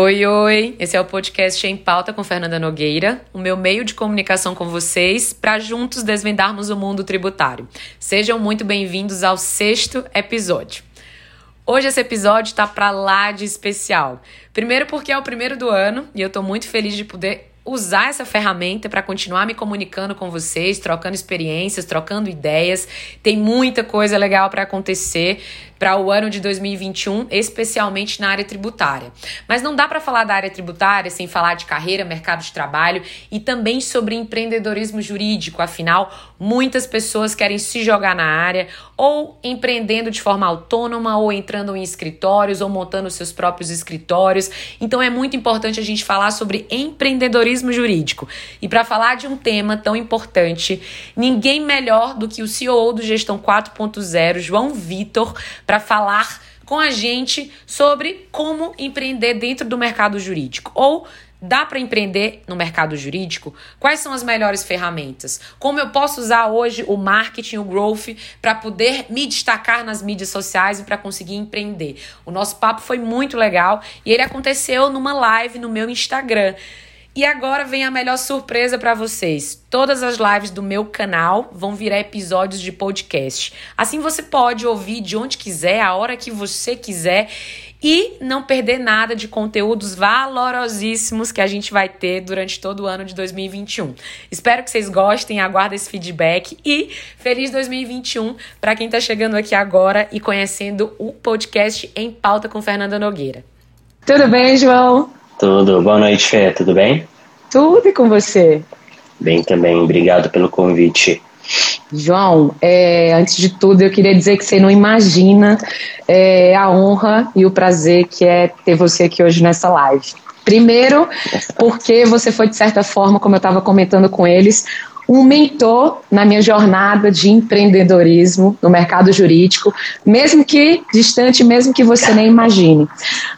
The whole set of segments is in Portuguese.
Oi, oi! Esse é o podcast Em Pauta com Fernanda Nogueira, o meu meio de comunicação com vocês para juntos desvendarmos o mundo tributário. Sejam muito bem-vindos ao sexto episódio. Hoje esse episódio está para lá de especial. Primeiro porque é o primeiro do ano e eu estou muito feliz de poder usar essa ferramenta para continuar me comunicando com vocês, trocando experiências, trocando ideias. Tem muita coisa legal para acontecer para o ano de 2021, especialmente na área tributária. Mas não dá para falar da área tributária sem falar de carreira, mercado de trabalho e também sobre empreendedorismo jurídico. Afinal, muitas pessoas querem se jogar na área ou empreendendo de forma autônoma ou entrando em escritórios ou montando seus próprios escritórios. Então é muito importante a gente falar sobre empreendedorismo jurídico. E para falar de um tema tão importante, ninguém melhor do que o CEO do Gestão 4.0, João Vitor, para falar com a gente sobre como empreender dentro do mercado jurídico ou Dá para empreender no mercado jurídico? Quais são as melhores ferramentas? Como eu posso usar hoje o marketing, o growth, para poder me destacar nas mídias sociais e para conseguir empreender? O nosso papo foi muito legal e ele aconteceu numa live no meu Instagram. E agora vem a melhor surpresa para vocês. Todas as lives do meu canal vão virar episódios de podcast. Assim você pode ouvir de onde quiser, a hora que você quiser e não perder nada de conteúdos valorosíssimos que a gente vai ter durante todo o ano de 2021. Espero que vocês gostem, aguardo esse feedback e feliz 2021 para quem está chegando aqui agora e conhecendo o podcast Em Pauta com Fernanda Nogueira. Tudo bem, João? Tudo. Boa noite, Fê. Tudo bem? Tudo e com você? Bem também. Obrigado pelo convite. João, é, antes de tudo, eu queria dizer que você não imagina é, a honra e o prazer que é ter você aqui hoje nessa live. Primeiro, porque você foi, de certa forma, como eu estava comentando com eles, um mentor na minha jornada de empreendedorismo no mercado jurídico, mesmo que distante, mesmo que você nem imagine.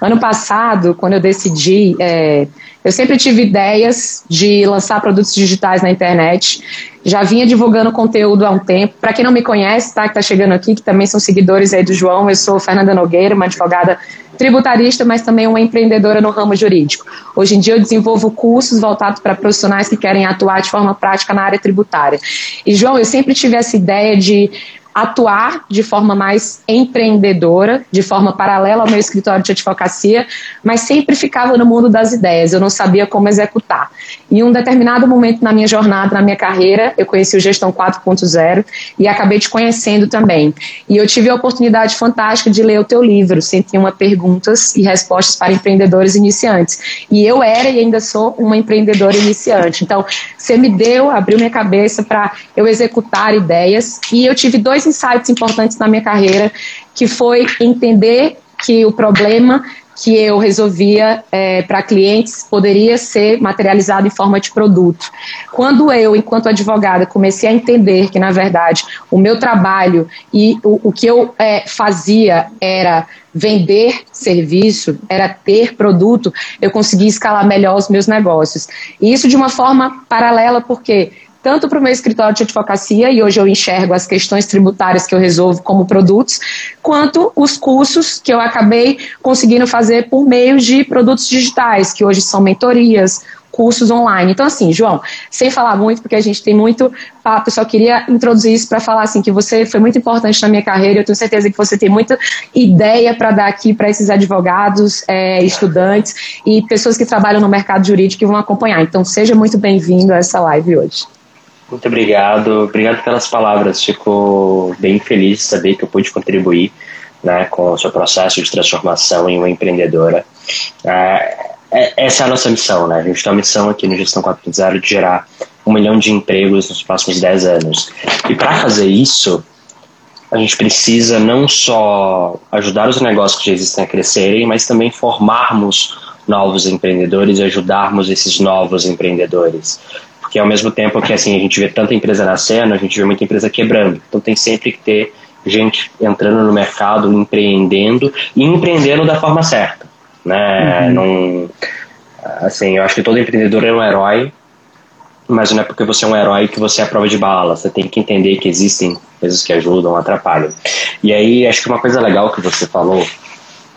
Ano passado, quando eu decidi, é, eu sempre tive ideias de lançar produtos digitais na internet. Já vinha divulgando conteúdo há um tempo. Para quem não me conhece, tá, que está chegando aqui, que também são seguidores aí do João, eu sou Fernanda Nogueira, uma advogada tributarista, mas também uma empreendedora no ramo jurídico. Hoje em dia eu desenvolvo cursos voltados para profissionais que querem atuar de forma prática na área tributária. E, João, eu sempre tive essa ideia de atuar de forma mais empreendedora, de forma paralela ao meu escritório de advocacia, mas sempre ficava no mundo das ideias, eu não sabia como executar. Em um determinado momento na minha jornada, na minha carreira, eu conheci o Gestão 4.0 e acabei te conhecendo também. E eu tive a oportunidade fantástica de ler o teu livro, 101 Perguntas e Respostas para Empreendedores Iniciantes. E eu era e ainda sou uma empreendedora iniciante. Então, você me deu, abriu minha cabeça para eu executar ideias e eu tive dois insights importantes na minha carreira, que foi entender que o problema que eu resolvia é, para clientes poderia ser materializado em forma de produto. Quando eu, enquanto advogada, comecei a entender que, na verdade, o meu trabalho e o, o que eu é, fazia era vender serviço, era ter produto, eu consegui escalar melhor os meus negócios. E isso de uma forma paralela, porque tanto para o meu escritório de advocacia, e hoje eu enxergo as questões tributárias que eu resolvo como produtos, quanto os cursos que eu acabei conseguindo fazer por meio de produtos digitais, que hoje são mentorias, cursos online. Então, assim, João, sem falar muito, porque a gente tem muito papo, só queria introduzir isso para falar assim que você foi muito importante na minha carreira. Eu tenho certeza que você tem muita ideia para dar aqui para esses advogados, é, estudantes e pessoas que trabalham no mercado jurídico que vão acompanhar. Então, seja muito bem-vindo a essa live hoje. Muito obrigado, obrigado pelas palavras. Fico bem feliz de saber que eu pude contribuir né, com o seu processo de transformação em uma empreendedora. É, é, essa é a nossa missão, né? A gente tem uma missão aqui no Gestão 4.0 de gerar um milhão de empregos nos próximos 10 anos. E para fazer isso, a gente precisa não só ajudar os negócios que já existem a crescerem, mas também formarmos novos empreendedores e ajudarmos esses novos empreendedores porque ao mesmo tempo que assim a gente vê tanta empresa nascendo, a gente vê muita empresa quebrando. Então tem sempre que ter gente entrando no mercado, empreendendo e empreendendo da forma certa, né? Uhum. Não, assim, eu acho que todo empreendedor é um herói, mas não é porque você é um herói que você é a prova de bala. Você tem que entender que existem coisas que ajudam, atrapalham. E aí acho que uma coisa legal que você falou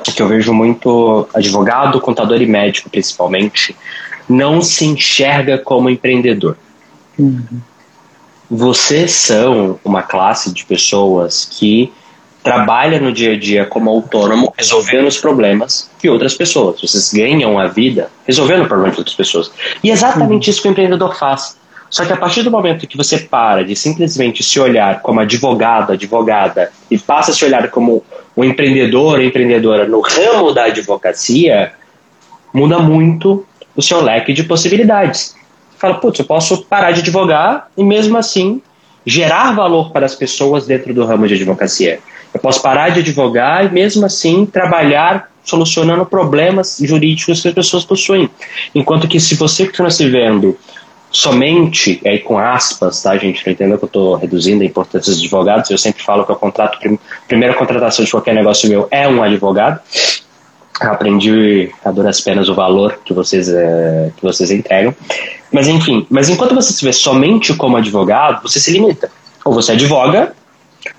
que eu vejo muito advogado, contador e médico, principalmente, não se enxerga como empreendedor. Uhum. Vocês são uma classe de pessoas que trabalha no dia a dia como autônomo, resolvendo os problemas de outras pessoas. Vocês ganham a vida resolvendo problemas de outras pessoas. E é exatamente isso que o empreendedor faz. Só que a partir do momento que você para de simplesmente se olhar como advogado, advogada, e passa a se olhar como um empreendedor empreendedora no ramo da advocacia, muda muito o seu leque de possibilidades. Fala, putz, eu posso parar de advogar e mesmo assim gerar valor para as pessoas dentro do ramo de advocacia. Eu posso parar de advogar e mesmo assim trabalhar solucionando problemas jurídicos que as pessoas possuem. Enquanto que se você continua se vendo somente, aí com aspas, tá, gente? Não entenda que eu estou reduzindo a importância dos advogados. Eu sempre falo que o contrato, primeira contratação de qualquer negócio meu é um advogado. Aprendi a duras penas o valor que vocês, é, que vocês entregam. Mas enfim, mas enquanto você se vê somente como advogado, você se limita. Ou você advoga,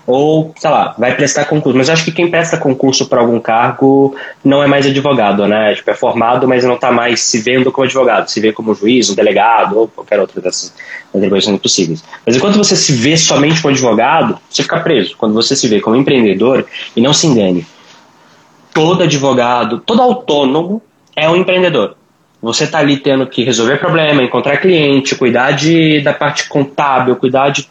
ou, sei lá, vai prestar concurso. Mas eu acho que quem presta concurso para algum cargo não é mais advogado, né? Tipo, é formado, mas não está mais se vendo como advogado, se vê como juiz, um delegado ou qualquer outra dessas atribuições possíveis. Mas enquanto você se vê somente como advogado, você fica preso. Quando você se vê como empreendedor, e não se engane, todo advogado, todo autônomo é um empreendedor. Você está ali tendo que resolver problema, encontrar cliente, cuidar de, da parte contábil, cuidar de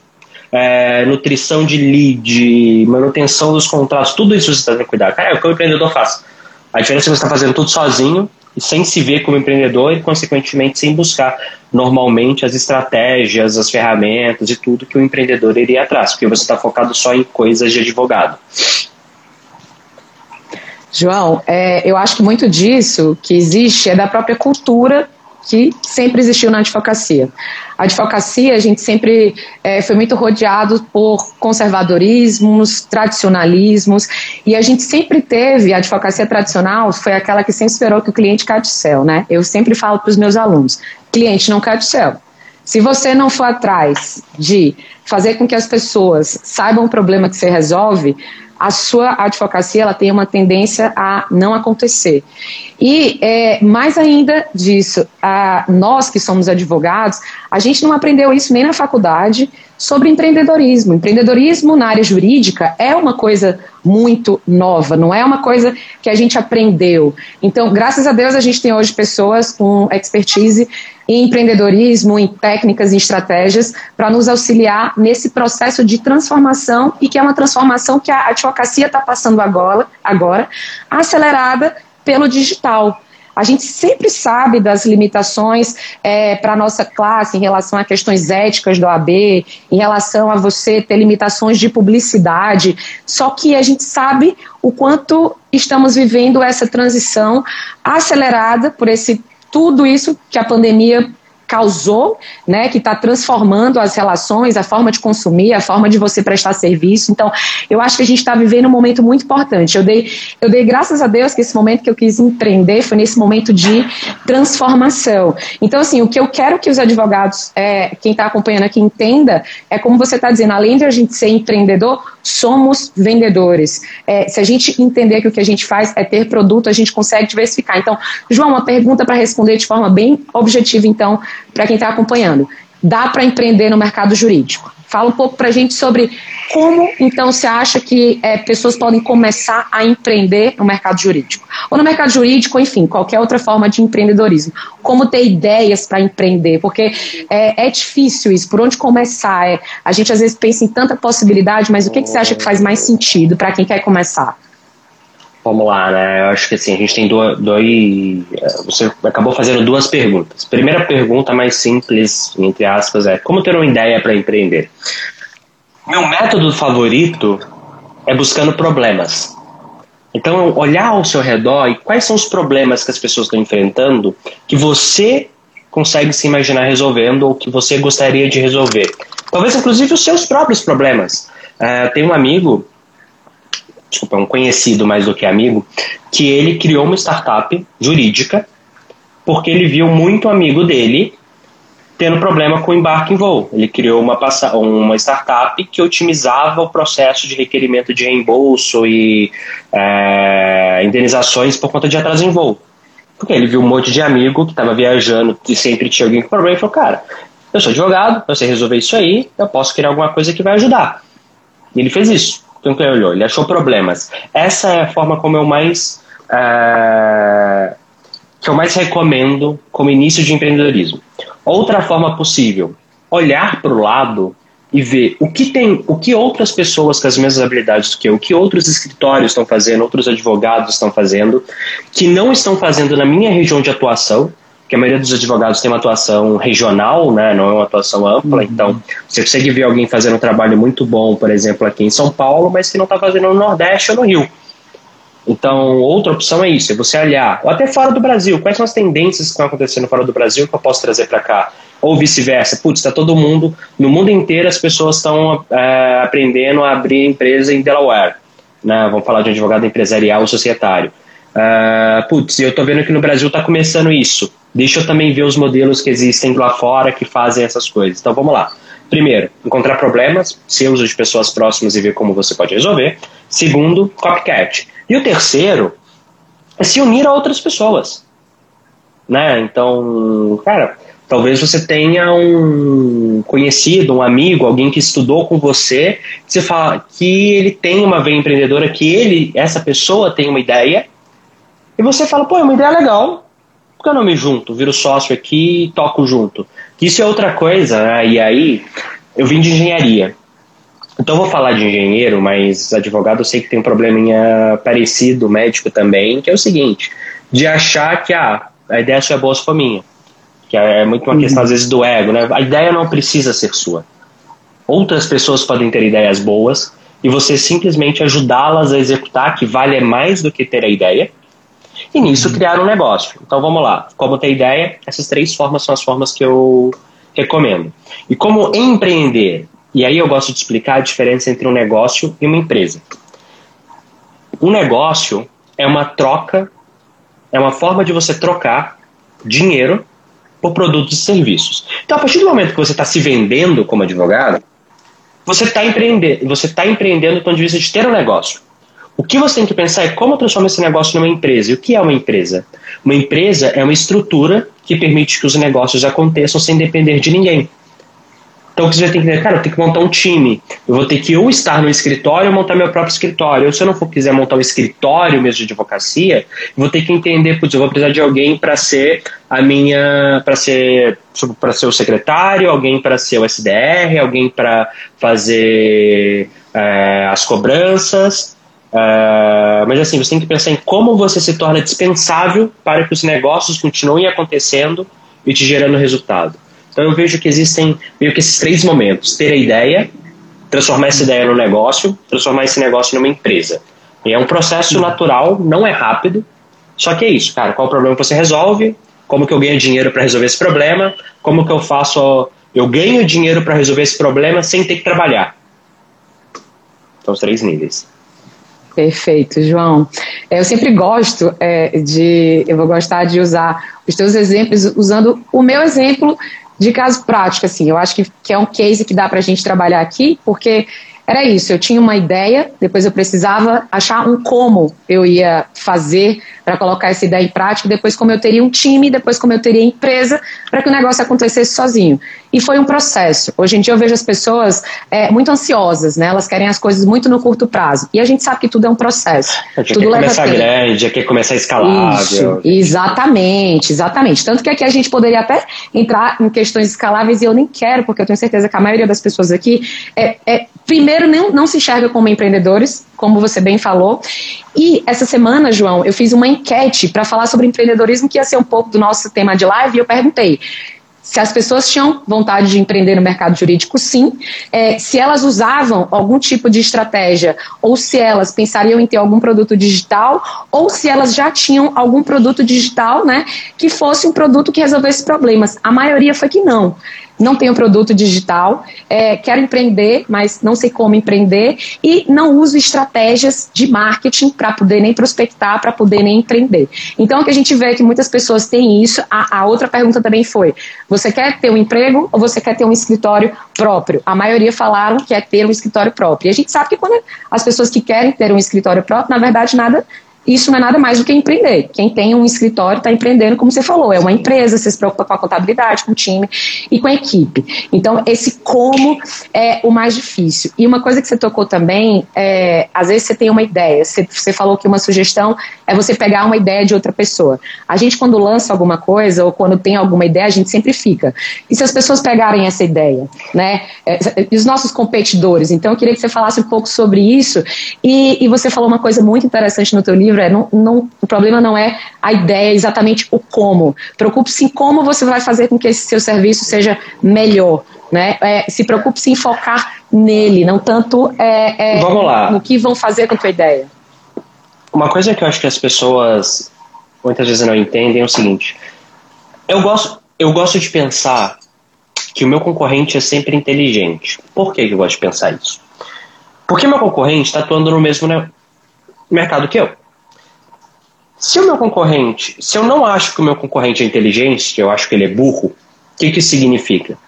é, nutrição de lead, manutenção dos contratos, tudo isso você está tendo que cuidar. É o que o empreendedor faz. A diferença é que você está fazendo tudo sozinho e sem se ver como empreendedor e, consequentemente, sem buscar normalmente as estratégias, as ferramentas e tudo que o empreendedor iria atrás, porque você está focado só em coisas de advogado. João, é, eu acho que muito disso que existe é da própria cultura que sempre existiu na advocacia. A advocacia, a gente sempre é, foi muito rodeado por conservadorismos, tradicionalismos, e a gente sempre teve, a advocacia tradicional foi aquela que sempre esperou que o cliente caia do céu, né? Eu sempre falo para os meus alunos, cliente não cai do céu. Se você não for atrás de fazer com que as pessoas saibam o problema que você resolve, a sua advocacia ela tem uma tendência a não acontecer. E é, mais ainda disso, a, nós que somos advogados, a gente não aprendeu isso nem na faculdade sobre empreendedorismo. Empreendedorismo na área jurídica é uma coisa muito nova, não é uma coisa que a gente aprendeu. Então, graças a Deus, a gente tem hoje pessoas com expertise em empreendedorismo, em técnicas e estratégias para nos auxiliar nesse processo de transformação e que é uma transformação que a advocacia está passando agora, agora, acelerada pelo digital. A gente sempre sabe das limitações é, para a nossa classe em relação a questões éticas do AB, em relação a você ter limitações de publicidade, só que a gente sabe o quanto estamos vivendo essa transição acelerada por esse tudo isso que a pandemia causou, né, que está transformando as relações, a forma de consumir, a forma de você prestar serviço. Então, eu acho que a gente está vivendo um momento muito importante. Eu dei, eu dei graças a Deus que esse momento que eu quis empreender foi nesse momento de transformação. Então, assim, o que eu quero que os advogados, é, quem está acompanhando aqui, entenda é como você está dizendo, além de a gente ser empreendedor, somos vendedores. É, se a gente entender que o que a gente faz é ter produto, a gente consegue diversificar. Então, João, uma pergunta para responder de forma bem objetiva, então, para quem está acompanhando. Dá para empreender no mercado jurídico? Fala um pouco para a gente sobre como, então, você acha que é, pessoas podem começar a empreender no mercado jurídico? Ou no mercado jurídico, enfim, qualquer outra forma de empreendedorismo. Como ter ideias para empreender? Porque é, é, difícil isso. Por onde começar? É, a gente às vezes pensa em tanta possibilidade, mas o que, que você acha que faz mais sentido para quem quer começar? Vamos lá, né? Eu acho que assim, a gente tem dois, dois. Você acabou fazendo duas perguntas. Primeira pergunta, mais simples, entre aspas, é como ter uma ideia para empreender? Meu método favorito é buscando problemas. Então, olhar ao seu redor e quais são os problemas que as pessoas estão enfrentando que você consegue se imaginar resolvendo ou que você gostaria de resolver. Talvez, inclusive, os seus próprios problemas. Uh, tem um amigo desculpa, um conhecido mais do que amigo, que ele criou uma startup jurídica porque ele viu muito amigo dele tendo problema com embarque em voo. Ele criou uma, uma startup que otimizava o processo de requerimento de reembolso e é, indenizações por conta de atraso em voo. Porque ele viu um monte de amigo que estava viajando e sempre tinha alguém com problema e falou: Cara, eu sou advogado, eu sei resolver isso aí, eu posso criar alguma coisa que vai ajudar. E ele fez isso. Então, ele olhou, ele achou problemas. Essa é a forma como eu mais. É, que eu mais recomendo como início de empreendedorismo. Outra forma possível, olhar para o lado e ver o que tem, o que outras pessoas com as mesmas habilidades que eu, o que outros escritórios estão fazendo, outros advogados estão fazendo, que não estão fazendo na minha região de atuação, que a maioria dos advogados tem uma atuação regional, né, não é uma atuação ampla, uhum. então você consegue ver alguém fazendo um trabalho muito bom, por exemplo, aqui em São Paulo, mas que não está fazendo no Nordeste ou no Rio. Então, outra opção é isso, é você olhar, ou até fora do Brasil, quais são as tendências que estão acontecendo fora do Brasil que eu posso trazer para cá? Ou vice-versa, putz, está todo mundo, no mundo inteiro as pessoas estão é, aprendendo a abrir empresa em Delaware, né? vamos falar de um advogado empresarial ou societário. Uh, putz, eu estou vendo que no Brasil está começando isso, deixa eu também ver os modelos que existem lá fora que fazem essas coisas. Então, vamos lá. Primeiro, encontrar problemas, seus de pessoas próximas e ver como você pode resolver. Segundo, copycat. E o terceiro é se unir a outras pessoas. Né? Então, cara, talvez você tenha um conhecido, um amigo, alguém que estudou com você, que você fala que ele tem uma veia empreendedora, que ele, essa pessoa tem uma ideia, e você fala, pô, é uma ideia legal, por que eu não me junto? Viro sócio aqui e toco junto. Isso é outra coisa, né? E aí, eu vim de engenharia. Então vou falar de engenheiro, mas advogado eu sei que tem um probleminha parecido, médico também, que é o seguinte, de achar que ah, a ideia só é boa se for minha. Que é muito uma questão, às vezes, do ego, né? A ideia não precisa ser sua. Outras pessoas podem ter ideias boas e você simplesmente ajudá-las a executar, que vale mais do que ter a ideia, e nisso criar um negócio. Então vamos lá. Como ter ideia, essas três formas são as formas que eu recomendo. E como empreender e aí eu gosto de explicar a diferença entre um negócio e uma empresa. Um negócio é uma troca, é uma forma de você trocar dinheiro por produtos e serviços. Então, a partir do momento que você está se vendendo como advogado, você está empreendendo, você está empreendendo do ponto de vista de ter um negócio. O que você tem que pensar é como transformar esse negócio numa empresa. E o que é uma empresa? Uma empresa é uma estrutura que permite que os negócios aconteçam sem depender de ninguém. Então você ter que entender, cara, eu tenho que montar um time. Eu vou ter que ou estar no escritório ou montar meu próprio escritório. Ou se eu não for quiser montar um escritório mesmo de advocacia, eu vou ter que entender, putz, eu vou precisar de alguém para ser a minha, para ser para ser o secretário, alguém para ser o SDR, alguém para fazer é, as cobranças. É, mas assim, você tem que pensar em como você se torna dispensável para que os negócios continuem acontecendo e te gerando resultado. Então eu vejo que existem meio que esses três momentos: ter a ideia, transformar essa ideia no negócio, transformar esse negócio numa empresa. E é um processo natural, não é rápido. Só que é isso, cara. Qual o problema que você resolve? Como que eu ganho dinheiro para resolver esse problema? Como que eu faço? Eu ganho dinheiro para resolver esse problema sem ter que trabalhar. São os três níveis. Perfeito, João. É, eu sempre gosto é, de, eu vou gostar de usar os teus exemplos usando o meu exemplo de caso prático, assim, eu acho que, que é um case que dá para a gente trabalhar aqui, porque era isso, eu tinha uma ideia, depois eu precisava achar um como eu ia fazer para colocar essa ideia em prática, depois como eu teria um time, depois como eu teria empresa para que o negócio acontecesse sozinho. E foi um processo. Hoje em dia eu vejo as pessoas é, muito ansiosas, né? Elas querem as coisas muito no curto prazo. E a gente sabe que tudo é um processo. Já tudo quer começar tempo. grande, já quer começar escalável. Isso, exatamente, exatamente. Tanto que aqui a gente poderia até entrar em questões escaláveis e eu nem quero, porque eu tenho certeza que a maioria das pessoas aqui é, é primeiro não, não se enxerga como empreendedores, como você bem falou. E essa semana, João, eu fiz uma enquete para falar sobre empreendedorismo, que ia ser um pouco do nosso tema de live, e eu perguntei: se as pessoas tinham vontade de empreender no mercado jurídico, sim. É, se elas usavam algum tipo de estratégia, ou se elas pensariam em ter algum produto digital, ou se elas já tinham algum produto digital, né, que fosse um produto que resolvesse problemas. A maioria foi que não. Não tenho produto digital, é, quero empreender, mas não sei como empreender e não uso estratégias de marketing para poder nem prospectar, para poder nem empreender. Então, o que a gente vê é que muitas pessoas têm isso. A, a outra pergunta também foi: você quer ter um emprego ou você quer ter um escritório próprio? A maioria falaram que é ter um escritório próprio. E a gente sabe que quando as pessoas que querem ter um escritório próprio, na verdade, nada isso não é nada mais do que empreender. Quem tem um escritório está empreendendo, como você falou, é uma empresa, você se preocupa com a contabilidade, com o time e com a equipe. Então, esse como é o mais difícil. E uma coisa que você tocou também, é, às vezes você tem uma ideia, você, você falou que uma sugestão é você pegar uma ideia de outra pessoa. A gente, quando lança alguma coisa ou quando tem alguma ideia, a gente sempre fica. E se as pessoas pegarem essa ideia, né? É, e os nossos competidores. Então, eu queria que você falasse um pouco sobre isso. E, e você falou uma coisa muito interessante no teu livro livro é não, não, o problema não é a ideia, é exatamente o como. Preocupe-se em como você vai fazer com que esse seu serviço seja melhor. Né? É, se preocupe-se em focar nele, não tanto é, é, no que vão fazer com a tua ideia. Uma coisa que eu acho que as pessoas muitas vezes não entendem é o seguinte: eu gosto, eu gosto de pensar que o meu concorrente é sempre inteligente. Por que eu gosto de pensar isso? Porque meu concorrente está atuando no mesmo mercado que eu. Se o meu concorrente, se eu não acho que o meu concorrente é inteligente, eu acho que ele é burro, o que, que significa?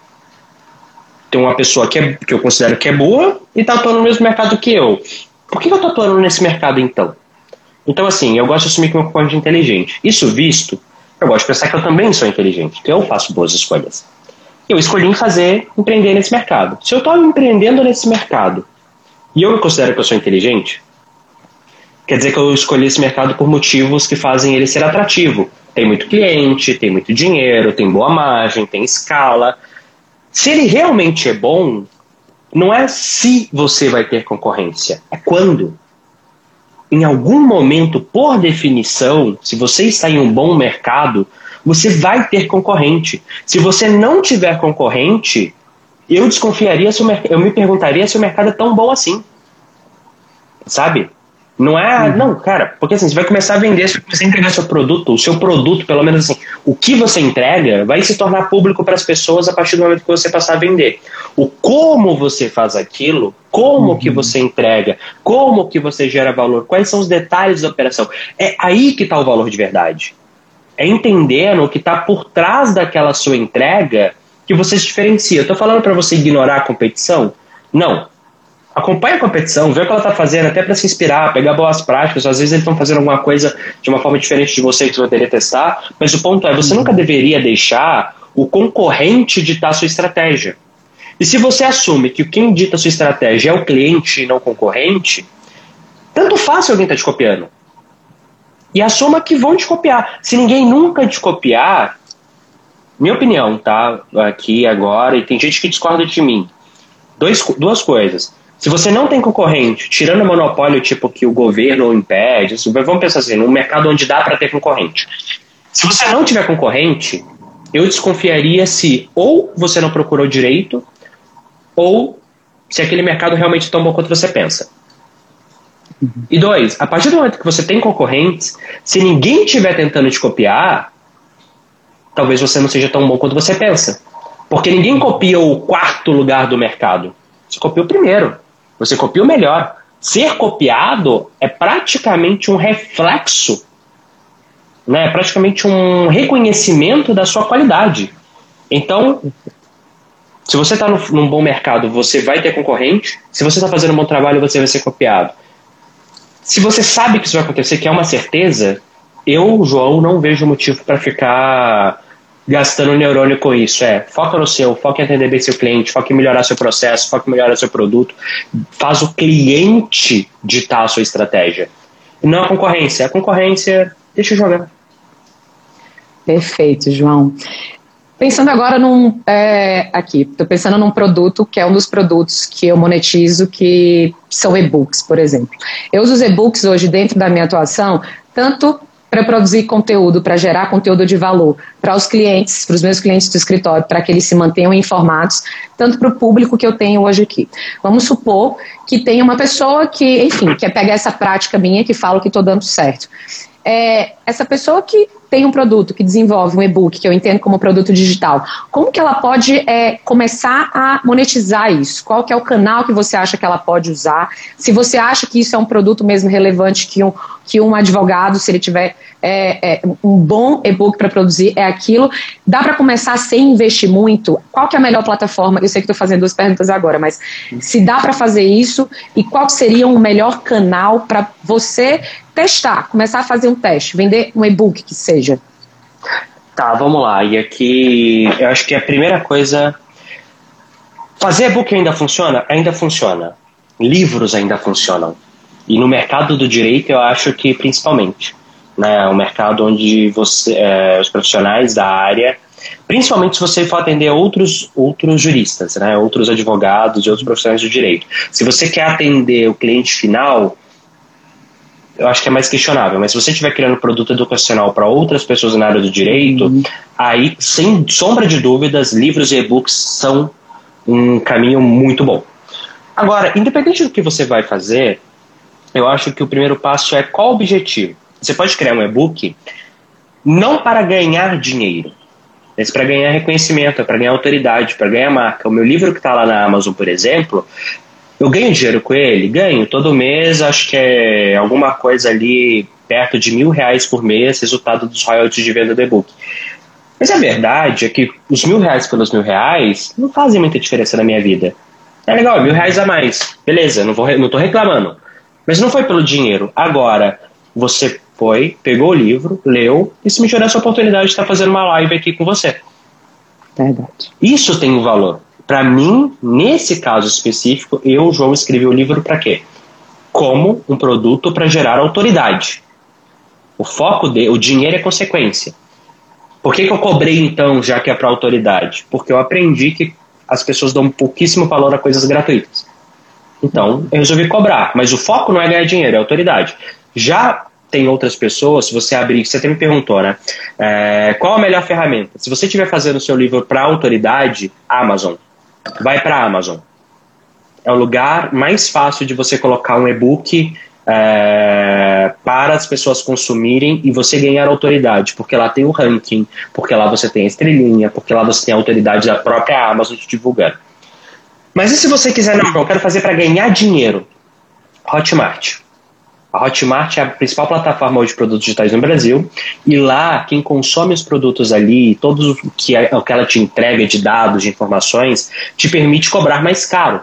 Tem uma pessoa que, é, que eu considero que é boa e está atuando no mesmo mercado que eu. Por que, que eu estou atuando nesse mercado então? Então, assim, eu gosto de assumir que meu concorrente é inteligente. Isso visto, eu gosto de pensar que eu também sou inteligente, que eu faço boas escolhas. Eu escolhi fazer, empreender nesse mercado. Se eu estou empreendendo nesse mercado e eu me considero que eu sou inteligente, quer dizer que eu escolhi esse mercado por motivos que fazem ele ser atrativo. Tem muito cliente, tem muito dinheiro, tem boa margem, tem escala. Se ele realmente é bom, não é se você vai ter concorrência, é quando. Em algum momento, por definição, se você está em um bom mercado, você vai ter concorrente. Se você não tiver concorrente, eu desconfiaria se o eu me perguntaria se o mercado é tão bom assim. Sabe? Não é, uhum. não, cara, porque assim, você vai começar a vender, você entregar seu produto, o seu produto, pelo menos assim, o que você entrega vai se tornar público para as pessoas a partir do momento que você passar a vender. O como você faz aquilo, como uhum. que você entrega, como que você gera valor, quais são os detalhes da operação. É aí que está o valor de verdade. É entendendo o que está por trás daquela sua entrega que você se diferencia. Eu tô falando para você ignorar a competição? Não acompanha a competição, vê o que ela está fazendo, até para se inspirar, pegar boas práticas. Às vezes eles estão fazendo alguma coisa de uma forma diferente de você que você poderia testar, mas o ponto é, você nunca deveria deixar o concorrente ditar a sua estratégia. E se você assume que quem dita a sua estratégia é o cliente e não o concorrente, tanto faz se alguém está te copiando. E assuma que vão te copiar. Se ninguém nunca te copiar, minha opinião, tá? Aqui agora, e tem gente que discorda de mim. Dois, duas coisas. Se você não tem concorrente, tirando o monopólio tipo que o governo impede, assim, vamos pensar assim, num mercado onde dá para ter concorrente. Se você não tiver concorrente, eu desconfiaria se ou você não procurou direito, ou se aquele mercado realmente é tão bom quanto você pensa. E dois, a partir do momento que você tem concorrentes, se ninguém estiver tentando te copiar, talvez você não seja tão bom quanto você pensa. Porque ninguém copia o quarto lugar do mercado. Você copia o primeiro. Você copia o melhor. Ser copiado é praticamente um reflexo, né? é praticamente um reconhecimento da sua qualidade. Então, se você está num bom mercado, você vai ter concorrente. Se você está fazendo um bom trabalho, você vai ser copiado. Se você sabe que isso vai acontecer, que é uma certeza, eu, João, não vejo motivo para ficar gastando neurônio com isso. É, foca no seu, foca em atender bem seu cliente, foca em melhorar seu processo, foca em melhorar seu produto. Faz o cliente ditar a sua estratégia. Não a concorrência. A concorrência, deixa eu jogar. Perfeito, João. Pensando agora num. É, aqui, estou pensando num produto que é um dos produtos que eu monetizo, que são e-books, por exemplo. Eu uso os e-books hoje dentro da minha atuação, tanto para produzir conteúdo, para gerar conteúdo de valor para os clientes, para os meus clientes do escritório, para que eles se mantenham informados, tanto para o público que eu tenho hoje aqui. Vamos supor que tem uma pessoa que, enfim, quer pegar essa prática minha que fala que estou dando certo. É, essa pessoa que tem um produto, que desenvolve um e-book, que eu entendo como produto digital, como que ela pode é, começar a monetizar isso? Qual que é o canal que você acha que ela pode usar? Se você acha que isso é um produto mesmo relevante que um, que um advogado, se ele tiver é, é, um bom e-book para produzir, é aquilo. Dá para começar sem investir muito? Qual que é a melhor plataforma? Eu sei que estou fazendo duas perguntas agora, mas se dá para fazer isso e qual seria o melhor canal para você testar, começar a fazer um teste, vender um e-book que seja? Tá, vamos lá. E aqui eu acho que a primeira coisa. Fazer e-book ainda funciona? Ainda funciona. Livros ainda funcionam. E no mercado do direito eu acho que principalmente. Né, um mercado onde você, é, os profissionais da área, principalmente se você for atender outros, outros juristas, né, outros advogados e outros profissionais do direito. Se você quer atender o cliente final, eu acho que é mais questionável, mas se você estiver criando produto educacional para outras pessoas na área do direito, uhum. aí, sem sombra de dúvidas, livros e e-books são um caminho muito bom. Agora, independente do que você vai fazer, eu acho que o primeiro passo é qual o objetivo. Você pode criar um e-book não para ganhar dinheiro, mas para ganhar reconhecimento, para ganhar autoridade, para ganhar marca. O meu livro que está lá na Amazon, por exemplo, eu ganho dinheiro com ele? Ganho. Todo mês, acho que é alguma coisa ali perto de mil reais por mês, resultado dos royalties de venda do e-book. Mas a verdade é que os mil reais pelos mil reais não fazem muita diferença na minha vida. É legal, mil reais a mais. Beleza, não, vou, não tô reclamando. Mas não foi pelo dinheiro. Agora, você foi, pegou o livro, leu e se me tirou essa oportunidade de estar fazendo uma live aqui com você. Verdade. Isso tem um valor. Para mim, nesse caso específico, eu, João, escrevi o livro para quê? Como um produto para gerar autoridade. O foco de, o dinheiro é consequência. Por que, que eu cobrei então, já que é para autoridade? Porque eu aprendi que as pessoas dão pouquíssimo valor a coisas gratuitas. Então, eu resolvi cobrar. Mas o foco não é ganhar dinheiro, é autoridade. Já tem outras pessoas, se você abrir, você até me perguntou, né? É, qual a melhor ferramenta? Se você estiver fazendo o seu livro para autoridade, Amazon vai para a Amazon. É o lugar mais fácil de você colocar um e-book é, para as pessoas consumirem e você ganhar autoridade, porque lá tem o ranking, porque lá você tem a estrelinha, porque lá você tem a autoridade da própria Amazon te divulgando. Mas e se você quiser, não, eu quero fazer para ganhar dinheiro? Hotmart. A Hotmart é a principal plataforma de produtos digitais no Brasil e lá quem consome os produtos ali, todos o que, é, o que ela te entrega de dados, de informações, te permite cobrar mais caro.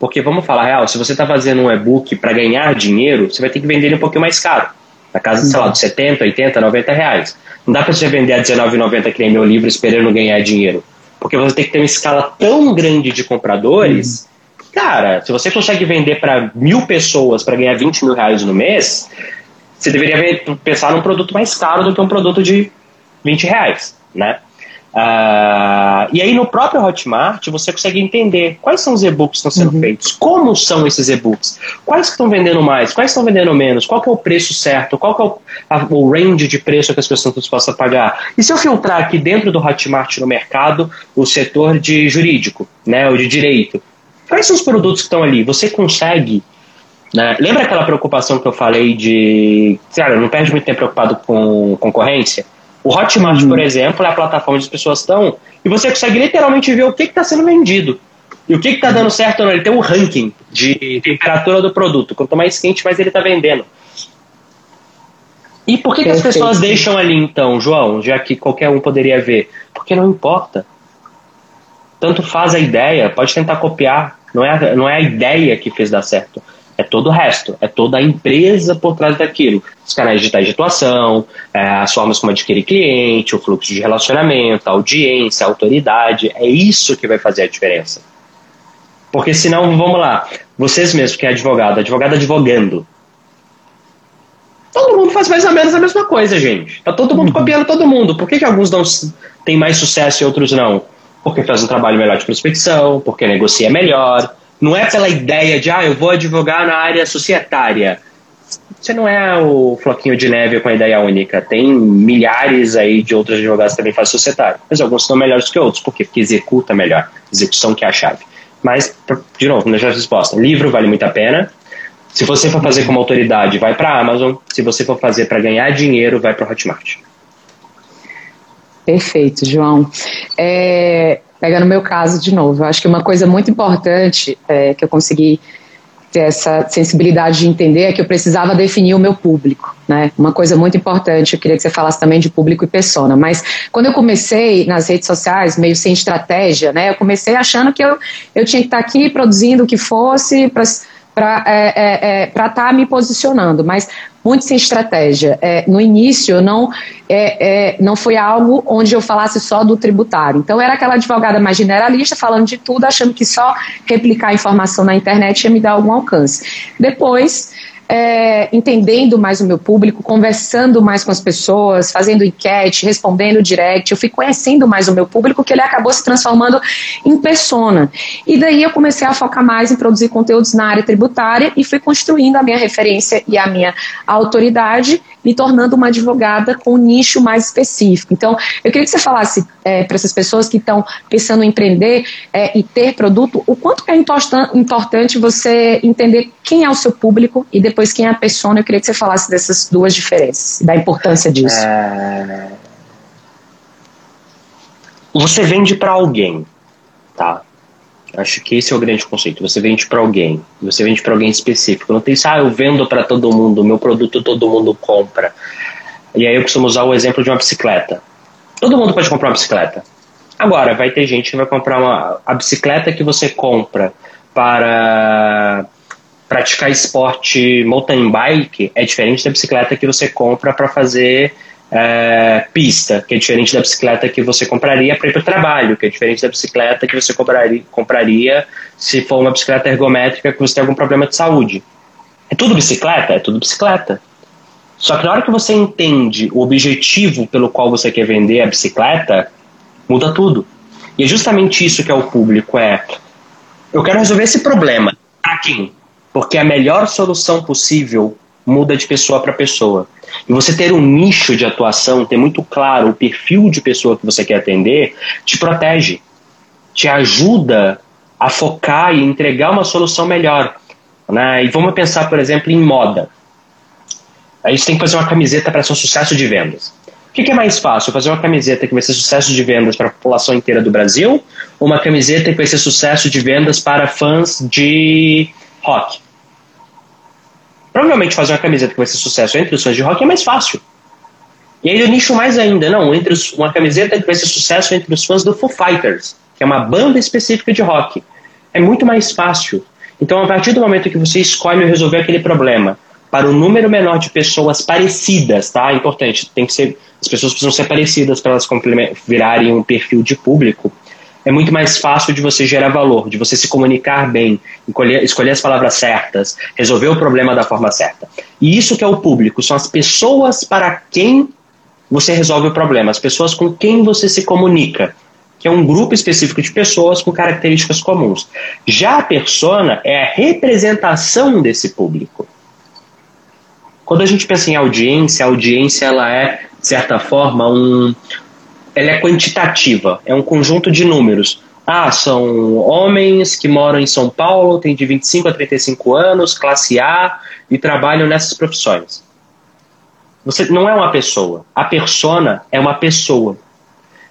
Porque vamos falar real, se você está fazendo um e-book para ganhar dinheiro, você vai ter que vender ele um pouquinho mais caro. Na casa, sei lá, de 70, 80, 90 reais. Não dá para você vender a R$19,90 que nem meu livro esperando ganhar dinheiro. Porque você tem que ter uma escala tão grande de compradores uhum Cara, se você consegue vender para mil pessoas para ganhar 20 mil reais no mês, você deveria pensar num produto mais caro do que um produto de 20 reais, né? Uh, e aí no próprio Hotmart você consegue entender quais são os e-books que estão sendo uhum. feitos, como são esses e-books, quais que estão vendendo mais, quais estão vendendo menos, qual é o preço certo, qual é o, a, o range de preço que as pessoas a pagar. E se eu filtrar aqui dentro do Hotmart no mercado o setor de jurídico, né, ou de direito, Quais são os produtos que estão ali? Você consegue. Né? Lembra aquela preocupação que eu falei de. Cara, não perde muito tempo preocupado com concorrência? O Hotmart, uhum. por exemplo, é a plataforma onde as pessoas estão e você consegue literalmente ver o que está sendo vendido. E o que está dando certo ou não. Ele tem um ranking de temperatura do produto. Quanto mais quente, mais ele está vendendo. E por que, que as pessoas deixam ali então, João, já que qualquer um poderia ver? Porque não importa. Tanto faz a ideia, pode tentar copiar, não é, a, não é a ideia que fez dar certo. É todo o resto, é toda a empresa por trás daquilo. Os canais digitais de atuação, é, as formas como adquirir cliente, o fluxo de relacionamento, a audiência, a autoridade. É isso que vai fazer a diferença. Porque senão, vamos lá, vocês mesmos que é advogado, advogado advogando. Todo mundo faz mais ou menos a mesma coisa, gente. Tá todo mundo uhum. copiando todo mundo. Por que, que alguns não têm mais sucesso e outros não? Porque faz um trabalho melhor de prospecção, porque negocia melhor. Não é pela ideia de, ah, eu vou advogar na área societária. Você não é o floquinho de neve com a ideia única. Tem milhares aí de outros advogados que também fazem societário. Mas alguns são melhores que outros. Porque executa melhor. Execução que é a chave. Mas, de novo, não a resposta. Livro vale muito a pena. Se você for fazer como autoridade, vai para a Amazon. Se você for fazer para ganhar dinheiro, vai para o Hotmart. Perfeito, João. É, pegando meu caso de novo, eu acho que uma coisa muito importante é, que eu consegui ter essa sensibilidade de entender é que eu precisava definir o meu público, né? Uma coisa muito importante, eu queria que você falasse também de público e persona, mas quando eu comecei nas redes sociais, meio sem estratégia, né? Eu comecei achando que eu, eu tinha que estar aqui produzindo o que fosse para para é, é, é, estar tá me posicionando, mas muito sem estratégia. É, no início, não, é, é, não foi algo onde eu falasse só do tributário. Então, era aquela advogada mais generalista, falando de tudo, achando que só replicar informação na internet ia me dar algum alcance. Depois, é, entendendo mais o meu público, conversando mais com as pessoas, fazendo enquete, respondendo direct, eu fui conhecendo mais o meu público, que ele acabou se transformando em persona. E daí eu comecei a focar mais em produzir conteúdos na área tributária e fui construindo a minha referência e a minha autoridade, me tornando uma advogada com um nicho mais específico. Então, eu queria que você falasse é, para essas pessoas que estão pensando em empreender é, e ter produto, o quanto é importante você entender quem é o seu público e depois depois quem é a persona. Eu queria que você falasse dessas duas diferenças, da importância disso. É... Você vende para alguém, tá? Acho que esse é o grande conceito. Você vende para alguém, você vende para alguém específico. Não tem isso, ah, eu vendo para todo mundo, meu produto todo mundo compra. E aí eu costumo usar o exemplo de uma bicicleta. Todo mundo pode comprar uma bicicleta. Agora, vai ter gente que vai comprar uma, a bicicleta que você compra para praticar esporte mountain bike é diferente da bicicleta que você compra para fazer é, pista, que é diferente da bicicleta que você compraria para ir para o trabalho, que é diferente da bicicleta que você compraria, compraria se for uma bicicleta ergométrica que você tem algum problema de saúde. É tudo bicicleta? É tudo bicicleta. Só que na hora que você entende o objetivo pelo qual você quer vender a bicicleta, muda tudo. E é justamente isso que é o público, é eu quero resolver esse problema. Para quem? Porque a melhor solução possível muda de pessoa para pessoa. E você ter um nicho de atuação, ter muito claro o perfil de pessoa que você quer atender, te protege, te ajuda a focar e entregar uma solução melhor. Né? E vamos pensar, por exemplo, em moda. A gente tem que fazer uma camiseta para ser um sucesso de vendas. O que, que, é mais fácil? Fazer uma camiseta que vai ser sucesso de vendas para a população inteira do Brasil ou uma camiseta que vai ser sucesso de vendas para fãs de rock. Provavelmente fazer uma camiseta que vai ser sucesso entre os fãs de rock é mais fácil. E aí eu nicho mais ainda, não, entre os, uma camiseta que vai ser sucesso entre os fãs do Foo Fighters, que é uma banda específica de rock. É muito mais fácil. Então, a partir do momento que você escolhe resolver aquele problema para um número menor de pessoas parecidas, tá? É importante, tem que ser, as pessoas precisam ser parecidas para elas virarem um perfil de público é muito mais fácil de você gerar valor, de você se comunicar bem, escolher, escolher as palavras certas, resolver o problema da forma certa. E isso que é o público, são as pessoas para quem você resolve o problema, as pessoas com quem você se comunica, que é um grupo específico de pessoas com características comuns. Já a persona é a representação desse público. Quando a gente pensa em audiência, a audiência ela é, de certa forma, um, ela é quantitativa, é um conjunto de números. Ah, são homens que moram em São Paulo, têm de 25 a 35 anos, classe A e trabalham nessas profissões. Você não é uma pessoa. A persona é uma pessoa.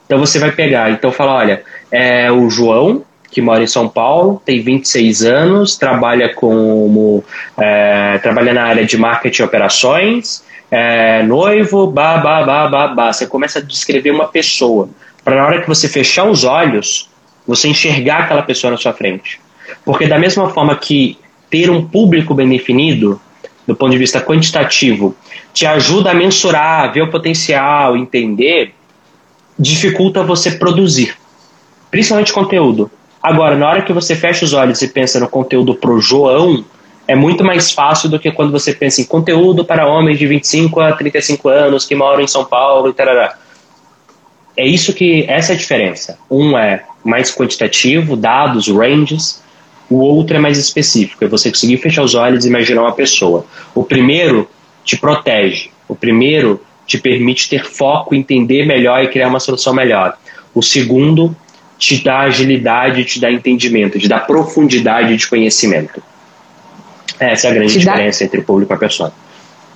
Então você vai pegar, então fala, olha, é o João, que mora em São Paulo, tem 26 anos, trabalha como é, trabalha na área de marketing e operações, é, noivo, ba, ba, ba, ba, ba. Você começa a descrever uma pessoa. Para na hora que você fechar os olhos, você enxergar aquela pessoa na sua frente. Porque da mesma forma que ter um público bem definido, do ponto de vista quantitativo, te ajuda a mensurar, ver o potencial, entender, dificulta você produzir. Principalmente conteúdo. Agora, na hora que você fecha os olhos e pensa no conteúdo pro João, é muito mais fácil do que quando você pensa em conteúdo para homens de 25 a 35 anos que moram em São Paulo e tal. É isso que essa é a diferença. Um é mais quantitativo, dados, ranges. O outro é mais específico, é você conseguir fechar os olhos e imaginar uma pessoa. O primeiro te protege. O primeiro te permite ter foco, entender melhor e criar uma solução melhor. O segundo te dá agilidade, te dá entendimento, te dá profundidade de conhecimento. Essa é a grande te diferença dá, entre o público e a pessoa.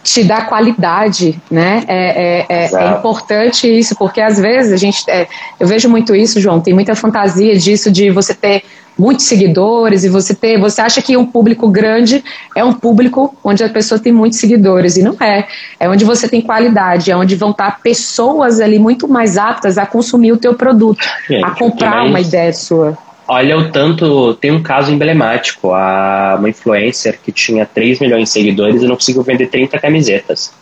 Te dá qualidade, né? É, é, é, é importante isso, porque às vezes a gente. É, eu vejo muito isso, João, tem muita fantasia disso de você ter muitos seguidores e você ter, você acha que um público grande é um público onde a pessoa tem muitos seguidores e não é. É onde você tem qualidade, é onde vão estar pessoas ali muito mais aptas a consumir o teu produto, Gente, a comprar uma ideia sua. Olha o tanto, tem um caso emblemático, a uma influencer que tinha 3 milhões de seguidores e não conseguiu vender 30 camisetas.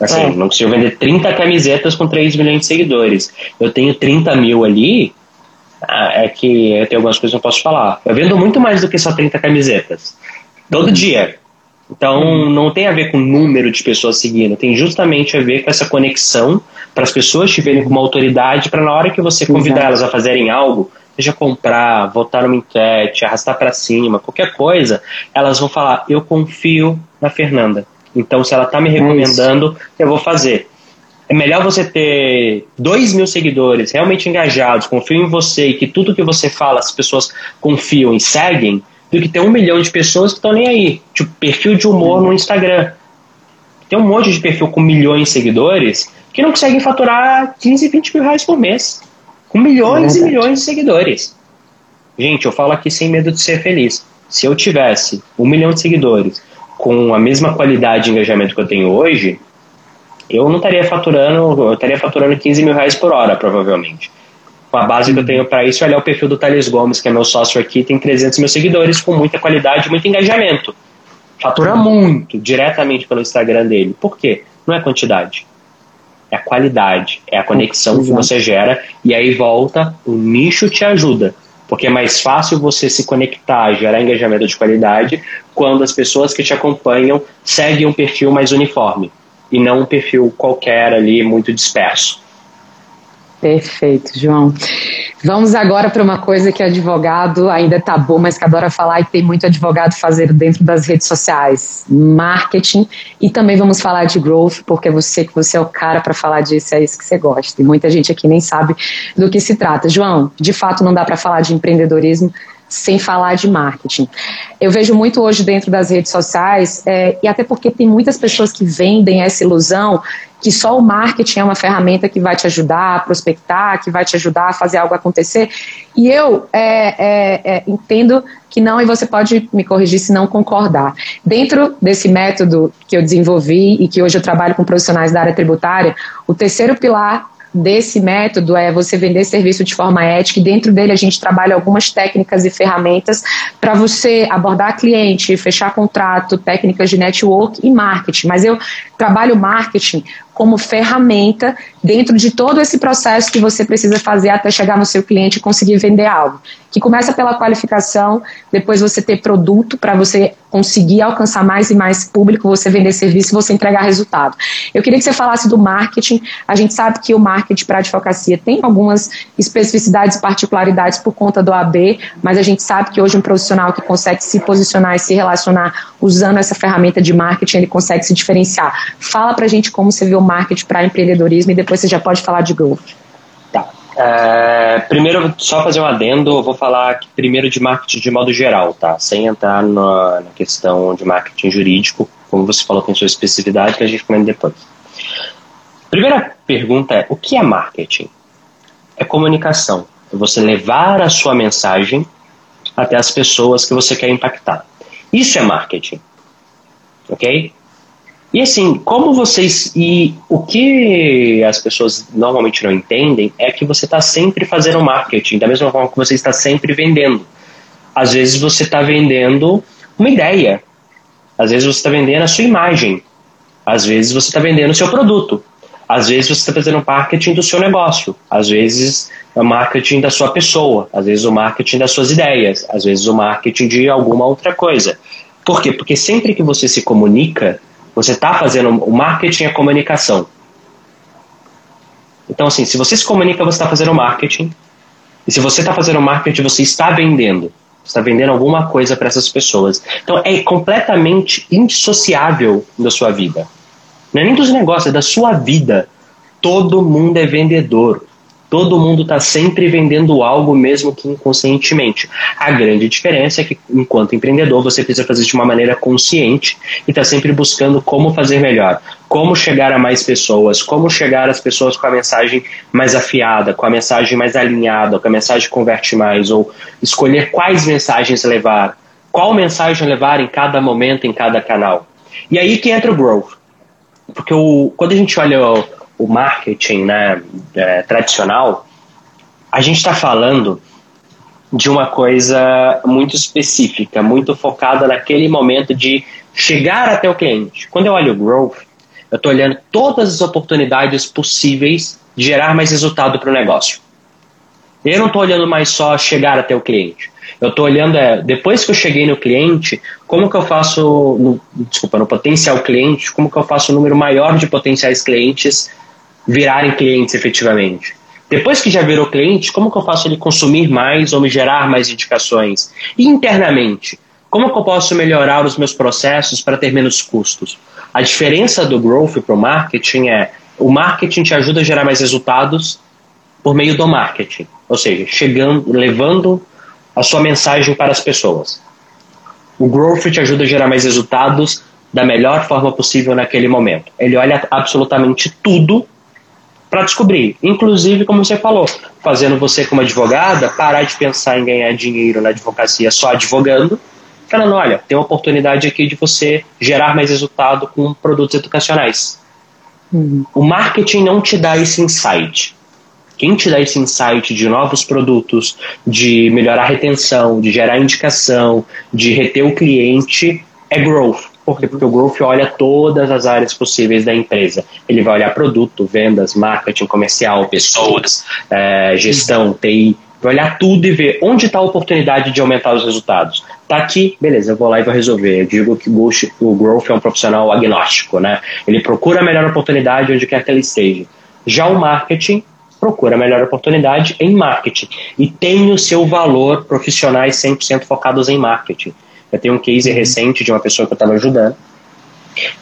Assim, é. não conseguiu vender 30 camisetas com 3 milhões de seguidores. Eu tenho 30 mil ali, ah, é que eu tenho algumas coisas que eu posso falar. Eu vendo muito mais do que só 30 camisetas. Todo dia. Então, não tem a ver com o número de pessoas seguindo, tem justamente a ver com essa conexão para as pessoas te verem como autoridade, para na hora que você convidar Exato. elas a fazerem algo, seja comprar, votar numa enquete, arrastar para cima, qualquer coisa, elas vão falar: Eu confio na Fernanda. Então, se ela está me recomendando, eu vou fazer. É melhor você ter dois mil seguidores realmente engajados, confiam em você e que tudo que você fala as pessoas confiam e seguem, do que ter um milhão de pessoas que estão nem aí. Tipo, perfil de humor no Instagram. Tem um monte de perfil com milhões de seguidores que não conseguem faturar 15, 20 mil reais por mês. Com milhões é e milhões de seguidores. Gente, eu falo aqui sem medo de ser feliz. Se eu tivesse um milhão de seguidores com a mesma qualidade de engajamento que eu tenho hoje, eu não estaria faturando, eu estaria faturando 15 mil reais por hora, provavelmente. Com a base que eu tenho para isso, olhar o perfil do Thales Gomes, que é meu sócio aqui, tem 300 mil seguidores, com muita qualidade, muito engajamento. Fatura muito diretamente pelo Instagram dele. Por quê? Não é quantidade. É a qualidade, é a conexão que você gera, e aí volta, o nicho te ajuda. Porque é mais fácil você se conectar, gerar engajamento de qualidade, quando as pessoas que te acompanham seguem um perfil mais uniforme e não um perfil qualquer ali muito disperso. Perfeito, João. Vamos agora para uma coisa que advogado ainda tá bom, mas que adora falar e tem muito advogado fazer dentro das redes sociais, marketing e também vamos falar de growth, porque você que você é o cara para falar disso, é isso que você gosta. E muita gente aqui nem sabe do que se trata. João, de fato não dá para falar de empreendedorismo sem falar de marketing. Eu vejo muito hoje dentro das redes sociais, é, e até porque tem muitas pessoas que vendem essa ilusão que só o marketing é uma ferramenta que vai te ajudar a prospectar, que vai te ajudar a fazer algo acontecer. E eu é, é, é entendo que não, e você pode me corrigir se não concordar. Dentro desse método que eu desenvolvi e que hoje eu trabalho com profissionais da área tributária, o terceiro pilar desse método é você vender serviço de forma ética e dentro dele a gente trabalha algumas técnicas e ferramentas para você abordar cliente, fechar contrato, técnicas de network e marketing. Mas eu trabalho marketing como ferramenta dentro de todo esse processo que você precisa fazer até chegar no seu cliente e conseguir vender algo. Que começa pela qualificação, depois você ter produto para você conseguir alcançar mais e mais público, você vender serviço você entregar resultado. Eu queria que você falasse do marketing. A gente sabe que o marketing para advocacia tem algumas especificidades particularidades por conta do AB, mas a gente sabe que hoje um profissional que consegue se posicionar e se relacionar usando essa ferramenta de marketing, ele consegue se diferenciar. Fala para a gente como você o marketing para empreendedorismo e depois você já pode falar de growth. Tá. É, primeiro, só fazer um adendo, eu vou falar primeiro de marketing de modo geral, tá? Sem entrar na, na questão de marketing jurídico, como você falou, tem sua especificidade, que a gente comenta depois. Primeira pergunta é: o que é marketing? É comunicação. É você levar a sua mensagem até as pessoas que você quer impactar. Isso é marketing. Ok? E assim, como vocês. E o que as pessoas normalmente não entendem é que você está sempre fazendo marketing, da mesma forma que você está sempre vendendo. Às vezes você está vendendo uma ideia. Às vezes você está vendendo a sua imagem. Às vezes você está vendendo o seu produto. Às vezes você está fazendo marketing do seu negócio. Às vezes é o marketing da sua pessoa. Às vezes o marketing das suas ideias. Às vezes o marketing de alguma outra coisa. Por quê? Porque sempre que você se comunica, você está fazendo o marketing e a comunicação. Então, assim, se você se comunica, você está fazendo marketing. E se você está fazendo marketing, você está vendendo. Você está vendendo alguma coisa para essas pessoas. Então, é completamente indissociável da sua vida. Não é nem dos negócios, é da sua vida. Todo mundo é vendedor. Todo mundo está sempre vendendo algo, mesmo que inconscientemente. A grande diferença é que, enquanto empreendedor, você precisa fazer de uma maneira consciente e está sempre buscando como fazer melhor, como chegar a mais pessoas, como chegar às pessoas com a mensagem mais afiada, com a mensagem mais alinhada, com a mensagem que converte mais, ou escolher quais mensagens levar, qual mensagem levar em cada momento, em cada canal. E aí que entra o growth. Porque o, quando a gente olha o, marketing né, é, tradicional, a gente está falando de uma coisa muito específica, muito focada naquele momento de chegar até o cliente. Quando eu olho o growth, eu estou olhando todas as oportunidades possíveis de gerar mais resultado para o negócio. Eu não estou olhando mais só chegar até o cliente. Eu estou olhando, é, depois que eu cheguei no cliente, como que eu faço, no, desculpa, no potencial cliente, como que eu faço um número maior de potenciais clientes virarem clientes efetivamente? Depois que já virou cliente, como que eu faço ele consumir mais ou me gerar mais indicações? E internamente, como que eu posso melhorar os meus processos para ter menos custos? A diferença do growth para o marketing é o marketing te ajuda a gerar mais resultados por meio do marketing, ou seja, chegando, levando a sua mensagem para as pessoas. O growth te ajuda a gerar mais resultados da melhor forma possível naquele momento. Ele olha absolutamente tudo para descobrir, inclusive como você falou, fazendo você como advogada parar de pensar em ganhar dinheiro na advocacia só advogando, falando, olha, tem uma oportunidade aqui de você gerar mais resultado com produtos educacionais. Uhum. O marketing não te dá esse insight. Quem te dá esse insight de novos produtos, de melhorar a retenção, de gerar indicação, de reter o cliente, é growth. Por quê? Porque o growth olha todas as áreas possíveis da empresa. Ele vai olhar produto, vendas, marketing comercial, pessoas, é, gestão, TI. Vai olhar tudo e ver onde está a oportunidade de aumentar os resultados. Tá aqui, beleza, eu vou lá e vou resolver. Eu digo que o growth é um profissional agnóstico, né? Ele procura a melhor oportunidade onde quer que ele esteja. Já o marketing procura a melhor oportunidade em marketing e tem o seu valor profissionais 100% focados em marketing. Eu tenho um case uhum. recente de uma pessoa que eu estava ajudando,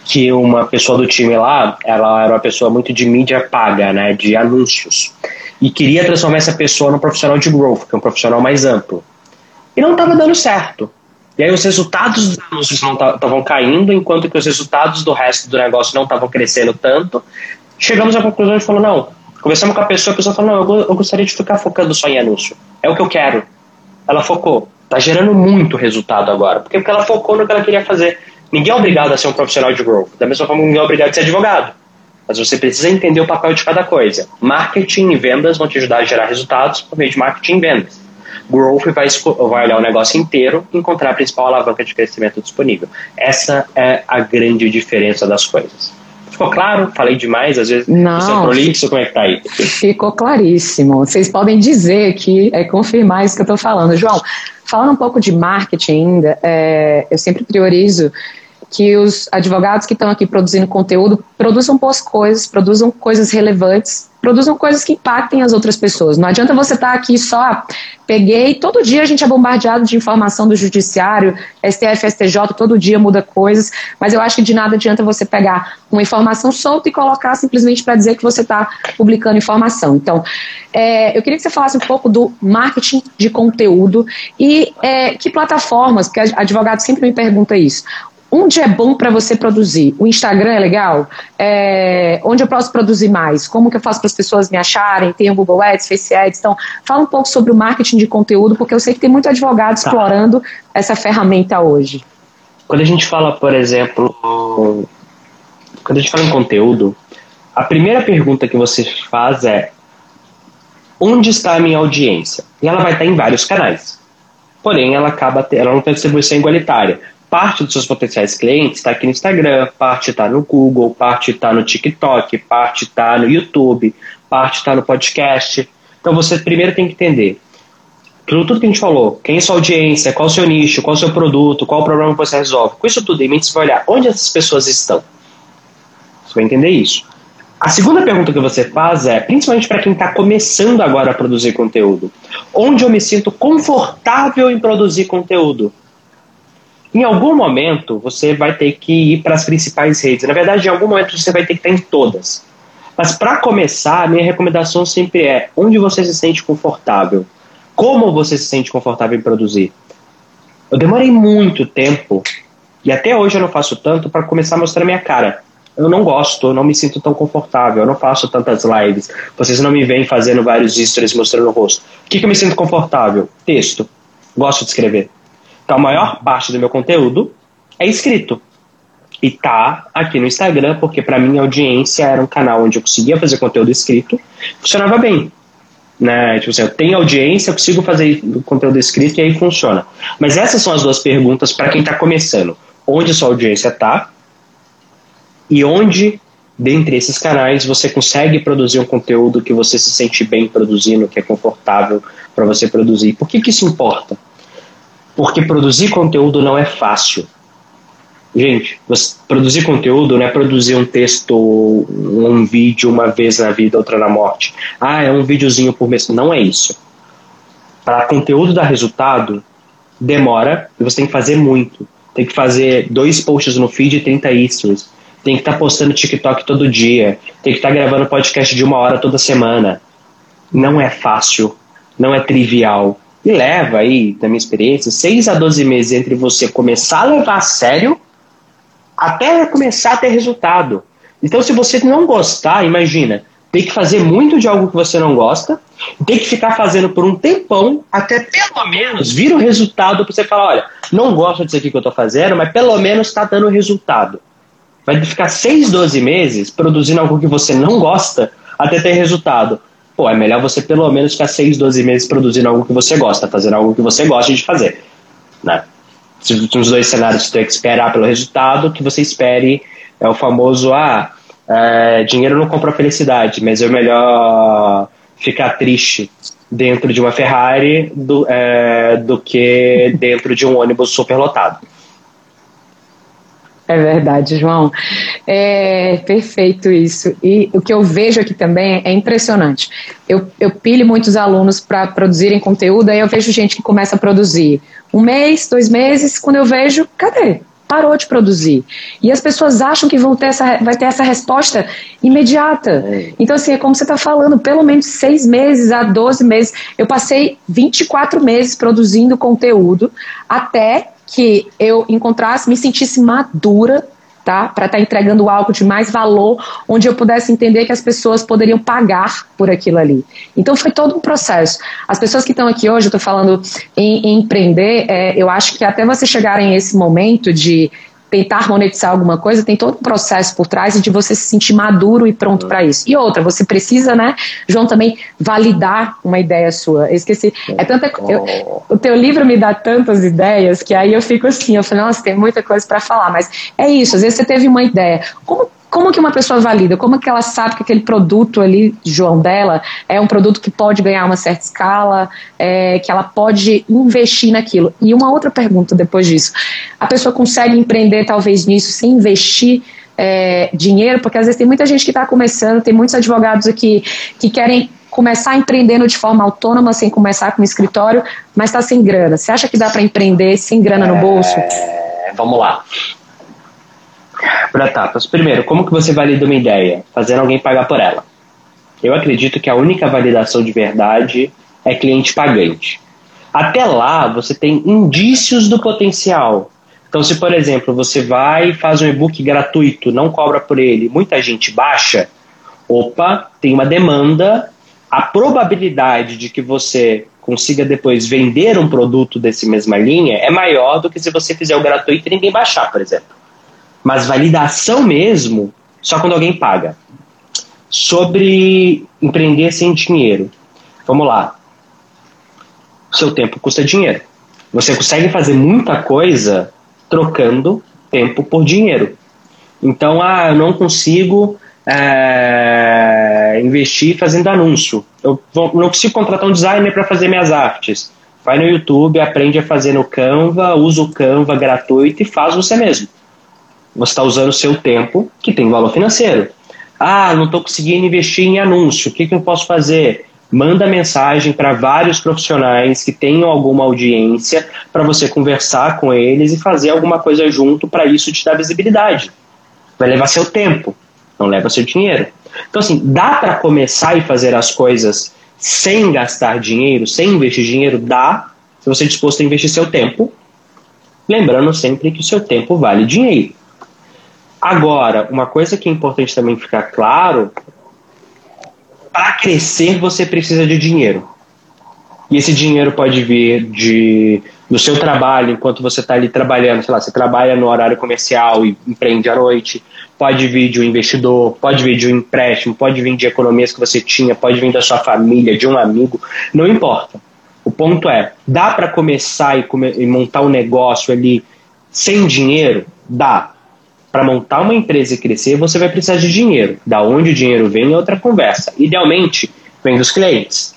que uma pessoa do time lá, ela era uma pessoa muito de mídia paga, né, de anúncios, e queria transformar essa pessoa num profissional de growth, que é um profissional mais amplo. E não estava dando certo. E aí os resultados dos anúncios não estavam caindo, enquanto que os resultados do resto do negócio não estavam crescendo tanto. Chegamos à conclusão de falar, não, Conversamos com a pessoa, a pessoa falou, não, eu, eu gostaria de ficar focando só em anúncio. É o que eu quero. Ela focou. Tá gerando muito resultado agora. Porque, porque ela focou no que ela queria fazer. Ninguém é obrigado a ser um profissional de growth. Da mesma forma, ninguém é obrigado a ser advogado. Mas você precisa entender o papel de cada coisa. Marketing e vendas vão te ajudar a gerar resultados por meio de marketing e vendas. Growth vai, vai olhar o negócio inteiro e encontrar a principal alavanca de crescimento disponível. Essa é a grande diferença das coisas. Ficou claro? Falei demais, às vezes Não, sou prolixo, como é que tá aí? Ficou claríssimo. Vocês podem dizer que é confirmar isso que eu estou falando. João, falando um pouco de marketing ainda, é, eu sempre priorizo que os advogados que estão aqui produzindo conteúdo produzam boas coisas, produzam coisas relevantes, produzam coisas que impactem as outras pessoas. Não adianta você estar tá aqui só, peguei, todo dia a gente é bombardeado de informação do judiciário, STF, STJ, todo dia muda coisas, mas eu acho que de nada adianta você pegar uma informação solta e colocar simplesmente para dizer que você está publicando informação. Então, é, eu queria que você falasse um pouco do marketing de conteúdo e é, que plataformas, porque advogado sempre me pergunta isso. Onde é bom para você produzir? O Instagram é legal? É, onde eu posso produzir mais? Como que eu faço para as pessoas me acharem? Tem o Google Ads, Face Ads. Então, fala um pouco sobre o marketing de conteúdo, porque eu sei que tem muito advogado tá. explorando essa ferramenta hoje. Quando a gente fala, por exemplo, quando a gente fala em conteúdo, a primeira pergunta que você faz é onde está a minha audiência? E ela vai estar em vários canais. Porém, ela acaba ela não tem distribuição igualitária parte dos seus potenciais clientes está aqui no Instagram, parte está no Google, parte está no TikTok, parte está no YouTube, parte está no podcast. Então você primeiro tem que entender tudo, tudo que a gente falou, quem é sua audiência, qual o seu nicho, qual o seu produto, qual o problema que você resolve. Com isso tudo em mente, você vai olhar onde essas pessoas estão. Você vai entender isso. A segunda pergunta que você faz é, principalmente para quem está começando agora a produzir conteúdo, onde eu me sinto confortável em produzir conteúdo? Em algum momento, você vai ter que ir para as principais redes. Na verdade, em algum momento, você vai ter que estar em todas. Mas para começar, a minha recomendação sempre é onde você se sente confortável. Como você se sente confortável em produzir? Eu demorei muito tempo, e até hoje eu não faço tanto, para começar a mostrar minha cara. Eu não gosto, eu não me sinto tão confortável, eu não faço tantas lives. Vocês não me veem fazendo vários stories mostrando o rosto. O que, que eu me sinto confortável? Texto. Gosto de escrever. Então a maior parte do meu conteúdo é escrito. E tá aqui no Instagram, porque para mim a audiência era um canal onde eu conseguia fazer conteúdo escrito, funcionava bem. Né? Tipo assim, eu tenho audiência, eu consigo fazer conteúdo escrito e aí funciona. Mas essas são as duas perguntas para quem está começando. Onde sua audiência está e onde, dentre esses canais, você consegue produzir um conteúdo que você se sente bem produzindo, que é confortável para você produzir. Por que, que isso importa? Porque produzir conteúdo não é fácil. Gente, produzir conteúdo não é produzir um texto, um vídeo uma vez na vida, outra na morte. Ah, é um videozinho por mês. Não é isso. Para conteúdo dar resultado, demora e você tem que fazer muito. Tem que fazer dois posts no feed e 30 stories. Tem que estar tá postando TikTok todo dia. Tem que estar tá gravando podcast de uma hora toda semana. Não é fácil. Não é trivial. E leva aí, da minha experiência, 6 a 12 meses entre você começar a levar a sério até começar a ter resultado. Então, se você não gostar, imagina, tem que fazer muito de algo que você não gosta, tem que ficar fazendo por um tempão, até pelo menos vir o resultado para você falar, olha, não gosto disso aqui que eu estou fazendo, mas pelo menos está dando resultado. Vai ficar 6, 12 meses produzindo algo que você não gosta até ter resultado. Pô, é melhor você pelo menos ficar 6, 12 meses produzindo algo que você gosta, fazendo algo que você gosta de fazer. Né? nos dois cenários você tem que esperar pelo resultado, que você espere é o famoso ah, é, dinheiro não compra felicidade, mas é melhor ficar triste dentro de uma Ferrari do, é, do que dentro de um ônibus superlotado. É verdade, João. É perfeito isso. E o que eu vejo aqui também é impressionante. Eu, eu pilho muitos alunos para produzirem conteúdo, aí eu vejo gente que começa a produzir um mês, dois meses, quando eu vejo, cadê? Parou de produzir. E as pessoas acham que vão ter essa, vai ter essa resposta imediata. É. Então, assim, é como você está falando, pelo menos seis meses a 12 meses. Eu passei 24 meses produzindo conteúdo até que eu encontrasse, me sentisse madura tá? Para estar tá entregando algo de mais valor, onde eu pudesse entender que as pessoas poderiam pagar por aquilo ali. Então foi todo um processo. As pessoas que estão aqui hoje, eu estou falando em, em empreender, é, eu acho que até você chegarem esse momento de tentar monetizar alguma coisa, tem todo um processo por trás de você se sentir maduro e pronto para isso. E outra, você precisa, né, João, também validar uma ideia sua. Eu esqueci. É tanta, eu, o teu livro me dá tantas ideias que aí eu fico assim, eu falo, nossa, tem muita coisa para falar, mas é isso, às vezes você teve uma ideia. Como como que uma pessoa valida? Como que ela sabe que aquele produto ali, João, dela, é um produto que pode ganhar uma certa escala, é, que ela pode investir naquilo? E uma outra pergunta depois disso. A pessoa consegue empreender talvez nisso sem investir é, dinheiro? Porque às vezes tem muita gente que está começando, tem muitos advogados aqui que querem começar empreendendo de forma autônoma, sem começar com um escritório, mas está sem grana. Você acha que dá para empreender sem grana no bolso? É, vamos lá por etapas. Primeiro, como que você valida uma ideia? Fazendo alguém pagar por ela. Eu acredito que a única validação de verdade é cliente pagante. Até lá, você tem indícios do potencial. Então, se por exemplo você vai e faz um e-book gratuito, não cobra por ele, muita gente baixa, opa, tem uma demanda, a probabilidade de que você consiga depois vender um produto desse mesma linha é maior do que se você fizer o gratuito e ninguém baixar, por exemplo. Mas validação mesmo, só quando alguém paga. Sobre empreender sem dinheiro. Vamos lá. O seu tempo custa dinheiro. Você consegue fazer muita coisa trocando tempo por dinheiro. Então, ah, eu não consigo é, investir fazendo anúncio. Eu não consigo contratar um designer para fazer minhas artes. Vai no YouTube, aprende a fazer no Canva, usa o Canva gratuito e faz você mesmo. Você está usando o seu tempo, que tem valor financeiro. Ah, não estou conseguindo investir em anúncio. O que, que eu posso fazer? Manda mensagem para vários profissionais que tenham alguma audiência para você conversar com eles e fazer alguma coisa junto para isso te dar visibilidade. Vai levar seu tempo. não leva seu dinheiro. Então, assim, dá para começar e fazer as coisas sem gastar dinheiro, sem investir dinheiro? Dá, se você é disposto a investir seu tempo. Lembrando sempre que o seu tempo vale dinheiro. Agora, uma coisa que é importante também ficar claro: para crescer você precisa de dinheiro. E esse dinheiro pode vir de, do seu trabalho, enquanto você está ali trabalhando, sei lá, você trabalha no horário comercial e empreende à noite, pode vir de um investidor, pode vir de um empréstimo, pode vir de economias que você tinha, pode vir da sua família, de um amigo, não importa. O ponto é, dá para começar e, come, e montar um negócio ali sem dinheiro? Dá. Para montar uma empresa e crescer, você vai precisar de dinheiro. Da onde o dinheiro vem é outra conversa. Idealmente, vem dos clientes.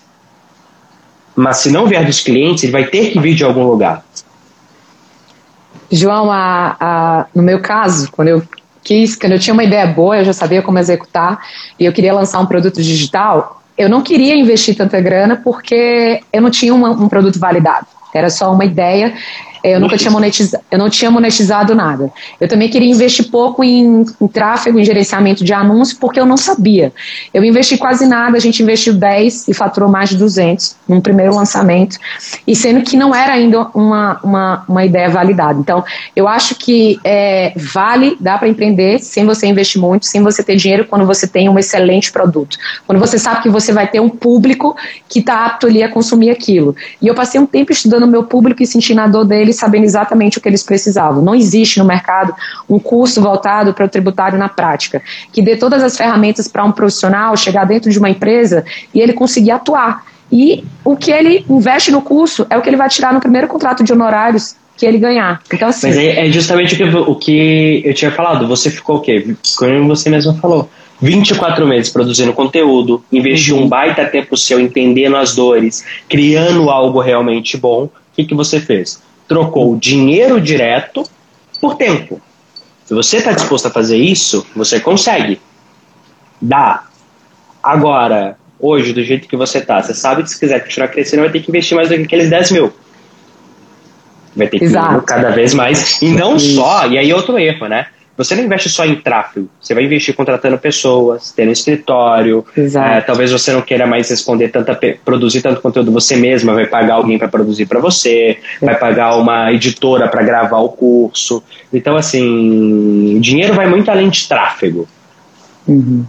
Mas se não vier dos clientes, ele vai ter que vir de algum lugar. João, a, a, no meu caso, quando eu quis, quando eu tinha uma ideia boa, eu já sabia como executar e eu queria lançar um produto digital, eu não queria investir tanta grana porque eu não tinha uma, um produto validado. Era só uma ideia eu nunca tinha monetizado, eu não tinha monetizado nada. Eu também queria investir pouco em, em, tráfego, em gerenciamento de anúncios, porque eu não sabia. Eu investi quase nada, a gente investiu 10 e faturou mais de 200 num primeiro lançamento, e sendo que não era ainda uma, uma, uma ideia validada. Então, eu acho que é, vale, dá para empreender sem você investir muito, sem você ter dinheiro, quando você tem um excelente produto. Quando você sabe que você vai ter um público que está apto ali a consumir aquilo. E eu passei um tempo estudando o meu público e sentindo a dor deles sabendo exatamente o que eles precisavam. Não existe no mercado um curso voltado para o tributário na prática, que dê todas as ferramentas para um profissional chegar dentro de uma empresa e ele conseguir atuar. E o que ele investe no curso é o que ele vai tirar no primeiro contrato de honorários que ele ganhar. Então, assim, Mas é, é justamente o que, o que eu tinha falado. Você ficou o quê? Como você mesmo falou. 24 meses produzindo conteúdo, investiu uhum. um baita tempo seu entendendo as dores, criando algo realmente bom. O que, que você fez? Trocou dinheiro direto por tempo. Se você está disposto a fazer isso, você consegue. Dá. Agora, hoje, do jeito que você está, você sabe que se quiser continuar crescendo, vai ter que investir mais do que aqueles 10 mil. Vai ter que ir cada vez mais. E não só, e aí outro erro, né? Você não investe só em tráfego, você vai investir contratando pessoas, tendo escritório. É, talvez você não queira mais responder tanta, produzir tanto conteúdo você mesma, vai pagar alguém para produzir para você, é. vai pagar uma editora para gravar o curso. Então, assim, dinheiro vai muito além de tráfego. Uhum.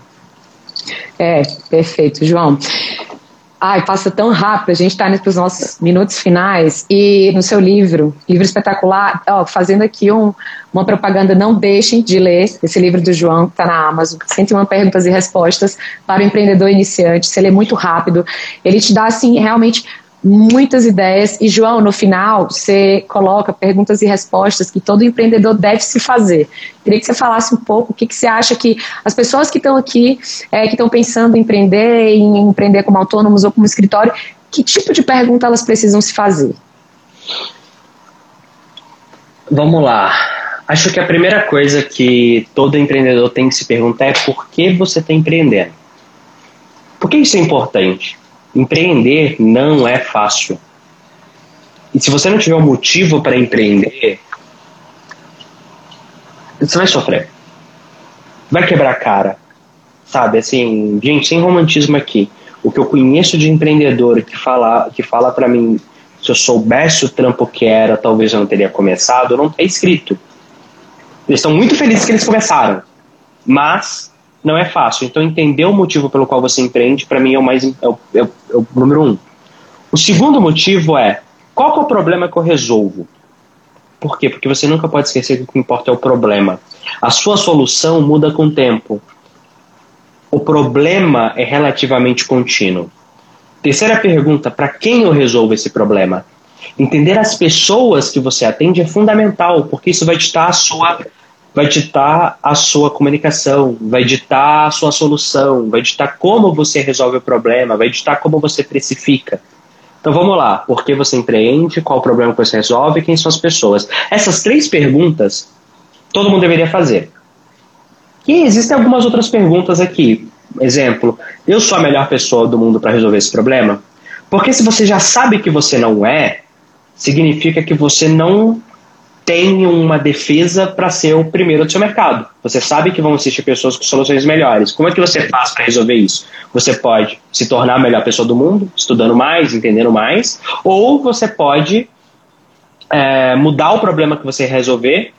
É, perfeito, João. Ai, passa tão rápido, a gente está nos nossos minutos finais. E no seu livro, livro espetacular, ó, fazendo aqui um, uma propaganda, não deixem de ler esse livro do João, que está na Amazon, 101 perguntas e respostas para o empreendedor iniciante. Você lê muito rápido, ele te dá, assim, realmente muitas ideias. E, João, no final, você coloca perguntas e respostas que todo empreendedor deve se fazer. Queria que você falasse um pouco o que, que você acha que as pessoas que estão aqui, é, que estão pensando em empreender, em empreender como autônomos ou como escritório, que tipo de pergunta elas precisam se fazer? Vamos lá. Acho que a primeira coisa que todo empreendedor tem que se perguntar é por que você está empreendendo. Por que isso é importante? Empreender não é fácil. E se você não tiver um motivo para empreender, você vai sofrer. Vai quebrar a cara. Sabe, assim, gente, sem romantismo aqui. O que eu conheço de empreendedor que fala, que fala para mim, se eu soubesse o trampo que era, talvez eu não teria começado, não é escrito. Eles estão muito felizes que eles começaram. Mas não é fácil. Então, entender o motivo pelo qual você empreende, para mim, é o mais é é, o, é o, número um. O segundo motivo é qual é o problema que eu resolvo? Por quê? Porque você nunca pode esquecer que o que importa é o problema. A sua solução muda com o tempo. O problema é relativamente contínuo. Terceira pergunta: para quem eu resolvo esse problema? Entender as pessoas que você atende é fundamental, porque isso vai ditar a sua vai ditar a sua comunicação, vai ditar a sua solução, vai ditar como você resolve o problema, vai ditar como você precifica. Então vamos lá, por que você empreende, qual o problema que você resolve, quem são as pessoas? Essas três perguntas todo mundo deveria fazer. E existem algumas outras perguntas aqui. Exemplo, eu sou a melhor pessoa do mundo para resolver esse problema? Porque se você já sabe que você não é, significa que você não tem uma defesa para ser o primeiro do seu mercado. Você sabe que vão existir pessoas com soluções melhores. Como é que você faz para resolver isso? Você pode se tornar a melhor pessoa do mundo, estudando mais, entendendo mais, ou você pode é, mudar o problema que você resolver,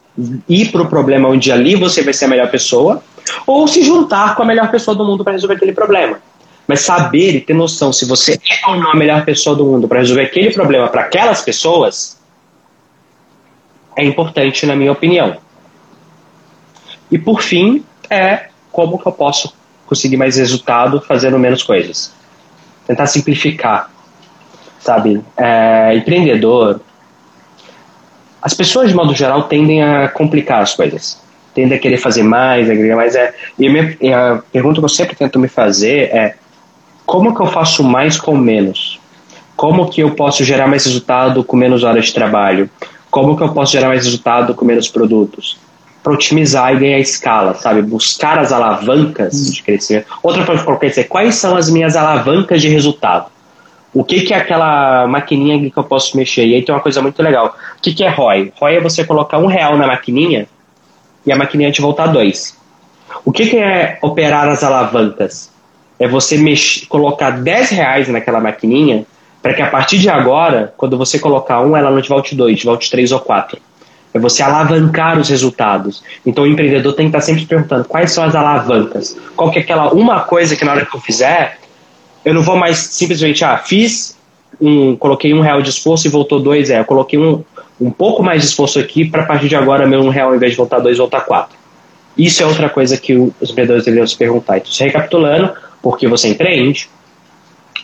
ir para o problema onde ali você vai ser a melhor pessoa, ou se juntar com a melhor pessoa do mundo para resolver aquele problema. Mas saber e ter noção se você é ou não a melhor pessoa do mundo para resolver aquele problema para aquelas pessoas é importante, na minha opinião. E por fim, é como que eu posso conseguir mais resultado fazendo menos coisas. Tentar simplificar, sabe? É, empreendedor. As pessoas, de modo geral, tendem a complicar as coisas. Tendem a querer fazer mais, agregar mais. É, e a, minha, a pergunta que eu sempre tento me fazer é como que eu faço mais com menos? Como que eu posso gerar mais resultado com menos horas de trabalho? Como que eu posso gerar mais resultado com menos produtos? Para otimizar e ganhar escala, sabe? Buscar as alavancas de crescimento. Outra forma de dizer, quais são as minhas alavancas de resultado? O que, que é aquela maquininha que eu posso mexer? E aí tem uma coisa muito legal. O que, que é ROI? ROI é você colocar um real na maquininha e a maquininha te voltar dois. O que, que é operar as alavancas? É você mexer, colocar 10 reais naquela maquininha para que a partir de agora, quando você colocar um, ela não te volte dois, te volte três ou quatro. É você alavancar os resultados. Então o empreendedor tem que estar sempre se perguntando quais são as alavancas. Qual que é aquela uma coisa que na hora que eu fizer, eu não vou mais simplesmente, ah, fiz, um, coloquei um real de esforço e voltou dois, é, eu coloquei um, um pouco mais de esforço aqui para a partir de agora meu um real, ao invés de voltar dois, voltar quatro. Isso é outra coisa que os empreendedores deveriam se perguntar. Então, recapitulando, por que você empreende,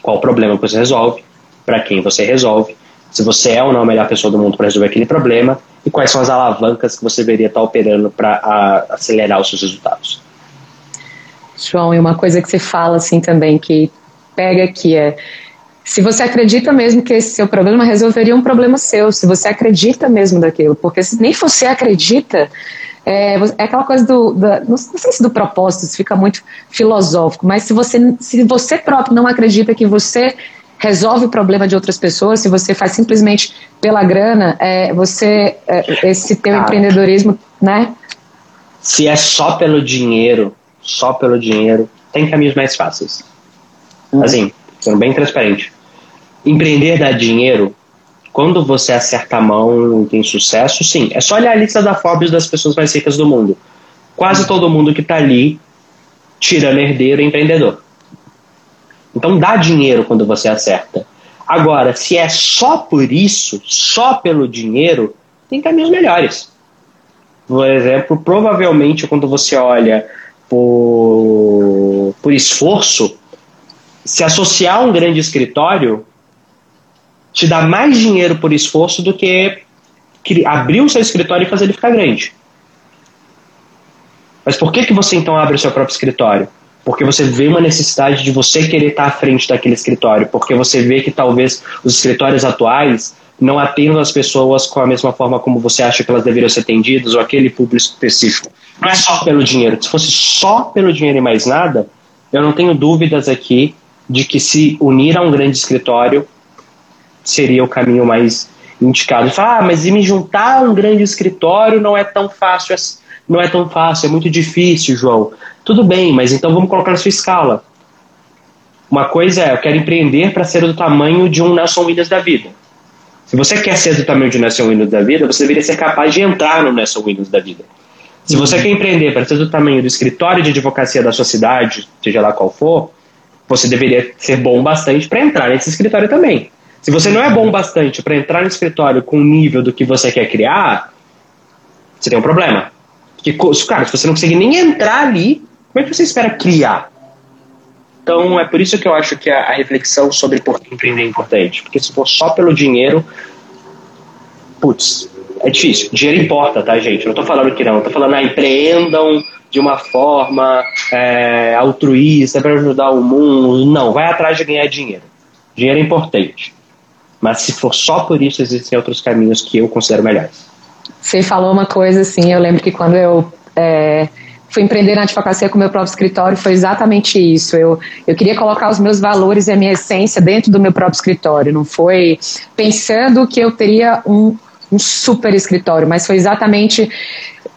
qual o problema que você resolve, para quem você resolve, se você é ou não a melhor pessoa do mundo para resolver aquele problema e quais são as alavancas que você deveria estar tá operando para acelerar os seus resultados. João, e uma coisa que você fala assim também que pega aqui é se você acredita mesmo que esse seu problema resolveria um problema seu, se você acredita mesmo daquilo, porque se nem você acredita, é, é aquela coisa do, da, não sei se do propósito, isso fica muito filosófico, mas se você, se você próprio não acredita que você resolve o problema de outras pessoas, se você faz simplesmente pela grana, é, você é, esse teu Cara, empreendedorismo, né? Se é só pelo dinheiro, só pelo dinheiro, tem caminhos mais fáceis. Uhum. Assim, sendo bem transparente. Empreender dá dinheiro quando você acerta a mão e tem sucesso, sim. É só olhar a lista da Forbes das pessoas mais ricas do mundo. Quase uhum. todo mundo que está ali, tirando herdeiro, é empreendedor. Então dá dinheiro quando você acerta. Agora, se é só por isso, só pelo dinheiro, tem caminhos melhores. Por exemplo, provavelmente quando você olha por, por esforço, se associar a um grande escritório te dá mais dinheiro por esforço do que abrir o seu escritório e fazer ele ficar grande. Mas por que, que você então abre o seu próprio escritório? Porque você vê uma necessidade de você querer estar à frente daquele escritório, porque você vê que talvez os escritórios atuais não atendam as pessoas com a mesma forma como você acha que elas deveriam ser atendidas, ou aquele público específico. Não é só pelo dinheiro. Se fosse só pelo dinheiro e mais nada, eu não tenho dúvidas aqui de que se unir a um grande escritório seria o caminho mais indicado. Fala, ah, mas e me juntar a um grande escritório não é tão fácil, não é tão fácil, é muito difícil, João. Tudo bem, mas então vamos colocar na sua escala. Uma coisa é, eu quero empreender para ser do tamanho de um Nelson Williams da vida. Se você quer ser do tamanho de um Nelson Williams da vida, você deveria ser capaz de entrar no Nelson Williams da vida. Se você quer empreender para ser do tamanho do escritório de advocacia da sua cidade, seja lá qual for, você deveria ser bom bastante para entrar nesse escritório também. Se você não é bom bastante para entrar no escritório com o nível do que você quer criar, você tem um problema. Porque, cara, se você não consegue nem entrar ali, como é que você espera criar? Então, é por isso que eu acho que a, a reflexão sobre por que empreender é importante. Porque se for só pelo dinheiro, putz, é difícil. Dinheiro importa, tá, gente? Não tô falando que não. Tô falando, ah, empreendam de uma forma é, altruísta para ajudar o mundo. Não, vai atrás de ganhar dinheiro. Dinheiro é importante. Mas se for só por isso, existem outros caminhos que eu considero melhores. Você falou uma coisa assim, eu lembro que quando eu é, fui empreender na advocacia com o meu próprio escritório foi exatamente isso. Eu, eu queria colocar os meus valores e a minha essência dentro do meu próprio escritório. Não foi pensando que eu teria um, um super escritório, mas foi exatamente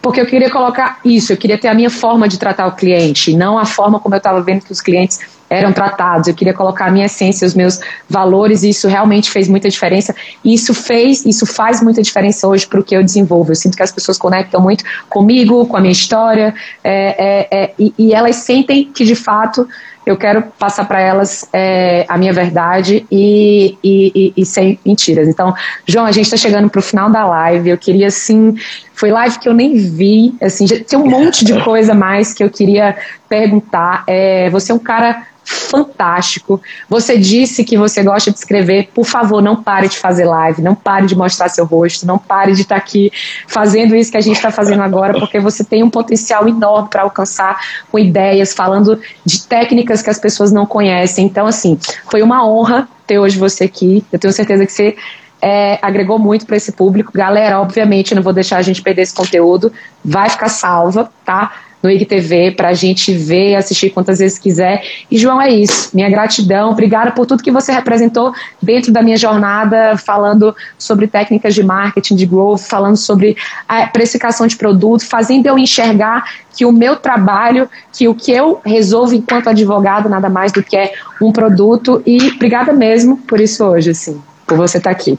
porque eu queria colocar isso, eu queria ter a minha forma de tratar o cliente, não a forma como eu estava vendo que os clientes eram tratados. Eu queria colocar a minha essência, os meus valores, e isso realmente fez muita diferença. E isso fez, isso faz muita diferença hoje para o que eu desenvolvo. Eu sinto que as pessoas conectam muito comigo, com a minha história, é, é, é, e, e elas sentem que de fato eu quero passar para elas é, a minha verdade e, e, e, sem mentiras. Então, João, a gente está chegando para o final da live. Eu queria, assim, foi live que eu nem vi, assim, já tem um monte de coisa mais que eu queria perguntar. É, você é um cara fantástico. Você disse que você gosta de escrever. Por favor, não pare de fazer live, não pare de mostrar seu rosto, não pare de estar aqui fazendo isso que a gente está fazendo agora, porque você tem um potencial enorme para alcançar com ideias, falando de técnicas que as pessoas não conhecem. Então, assim, foi uma honra ter hoje você aqui. Eu tenho certeza que você é, agregou muito para esse público. Galera, obviamente, não vou deixar a gente perder esse conteúdo. Vai ficar salva, tá? No IGTV para a gente ver assistir quantas vezes quiser. E, João, é isso. Minha gratidão. Obrigada por tudo que você representou dentro da minha jornada, falando sobre técnicas de marketing, de growth, falando sobre a precificação de produto, fazendo eu enxergar que o meu trabalho, que o que eu resolvo enquanto advogado, nada mais do que é um produto. E obrigada mesmo por isso hoje, assim, por você estar aqui.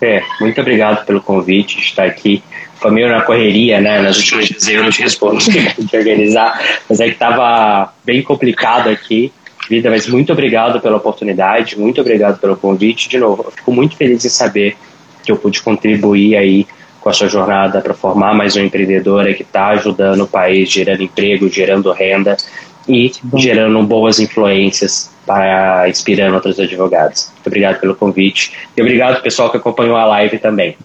É, muito obrigado pelo convite, estar aqui foi meio na correria, né? Nas últimas vezes eu não respondi de organizar, mas é que estava bem complicado aqui. Vida, mas muito obrigado pela oportunidade, muito obrigado pelo convite. De novo, eu fico muito feliz em saber que eu pude contribuir aí com a sua jornada para formar mais uma empreendedora que está ajudando o país, gerando emprego, gerando renda e gerando boas influências para inspirando outros advogados. Muito obrigado pelo convite e obrigado pessoal que acompanhou a live também.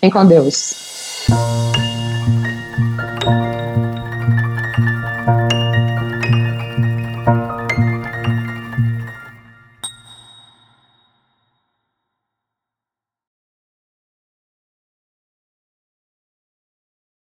Vem com Deus. Thank you.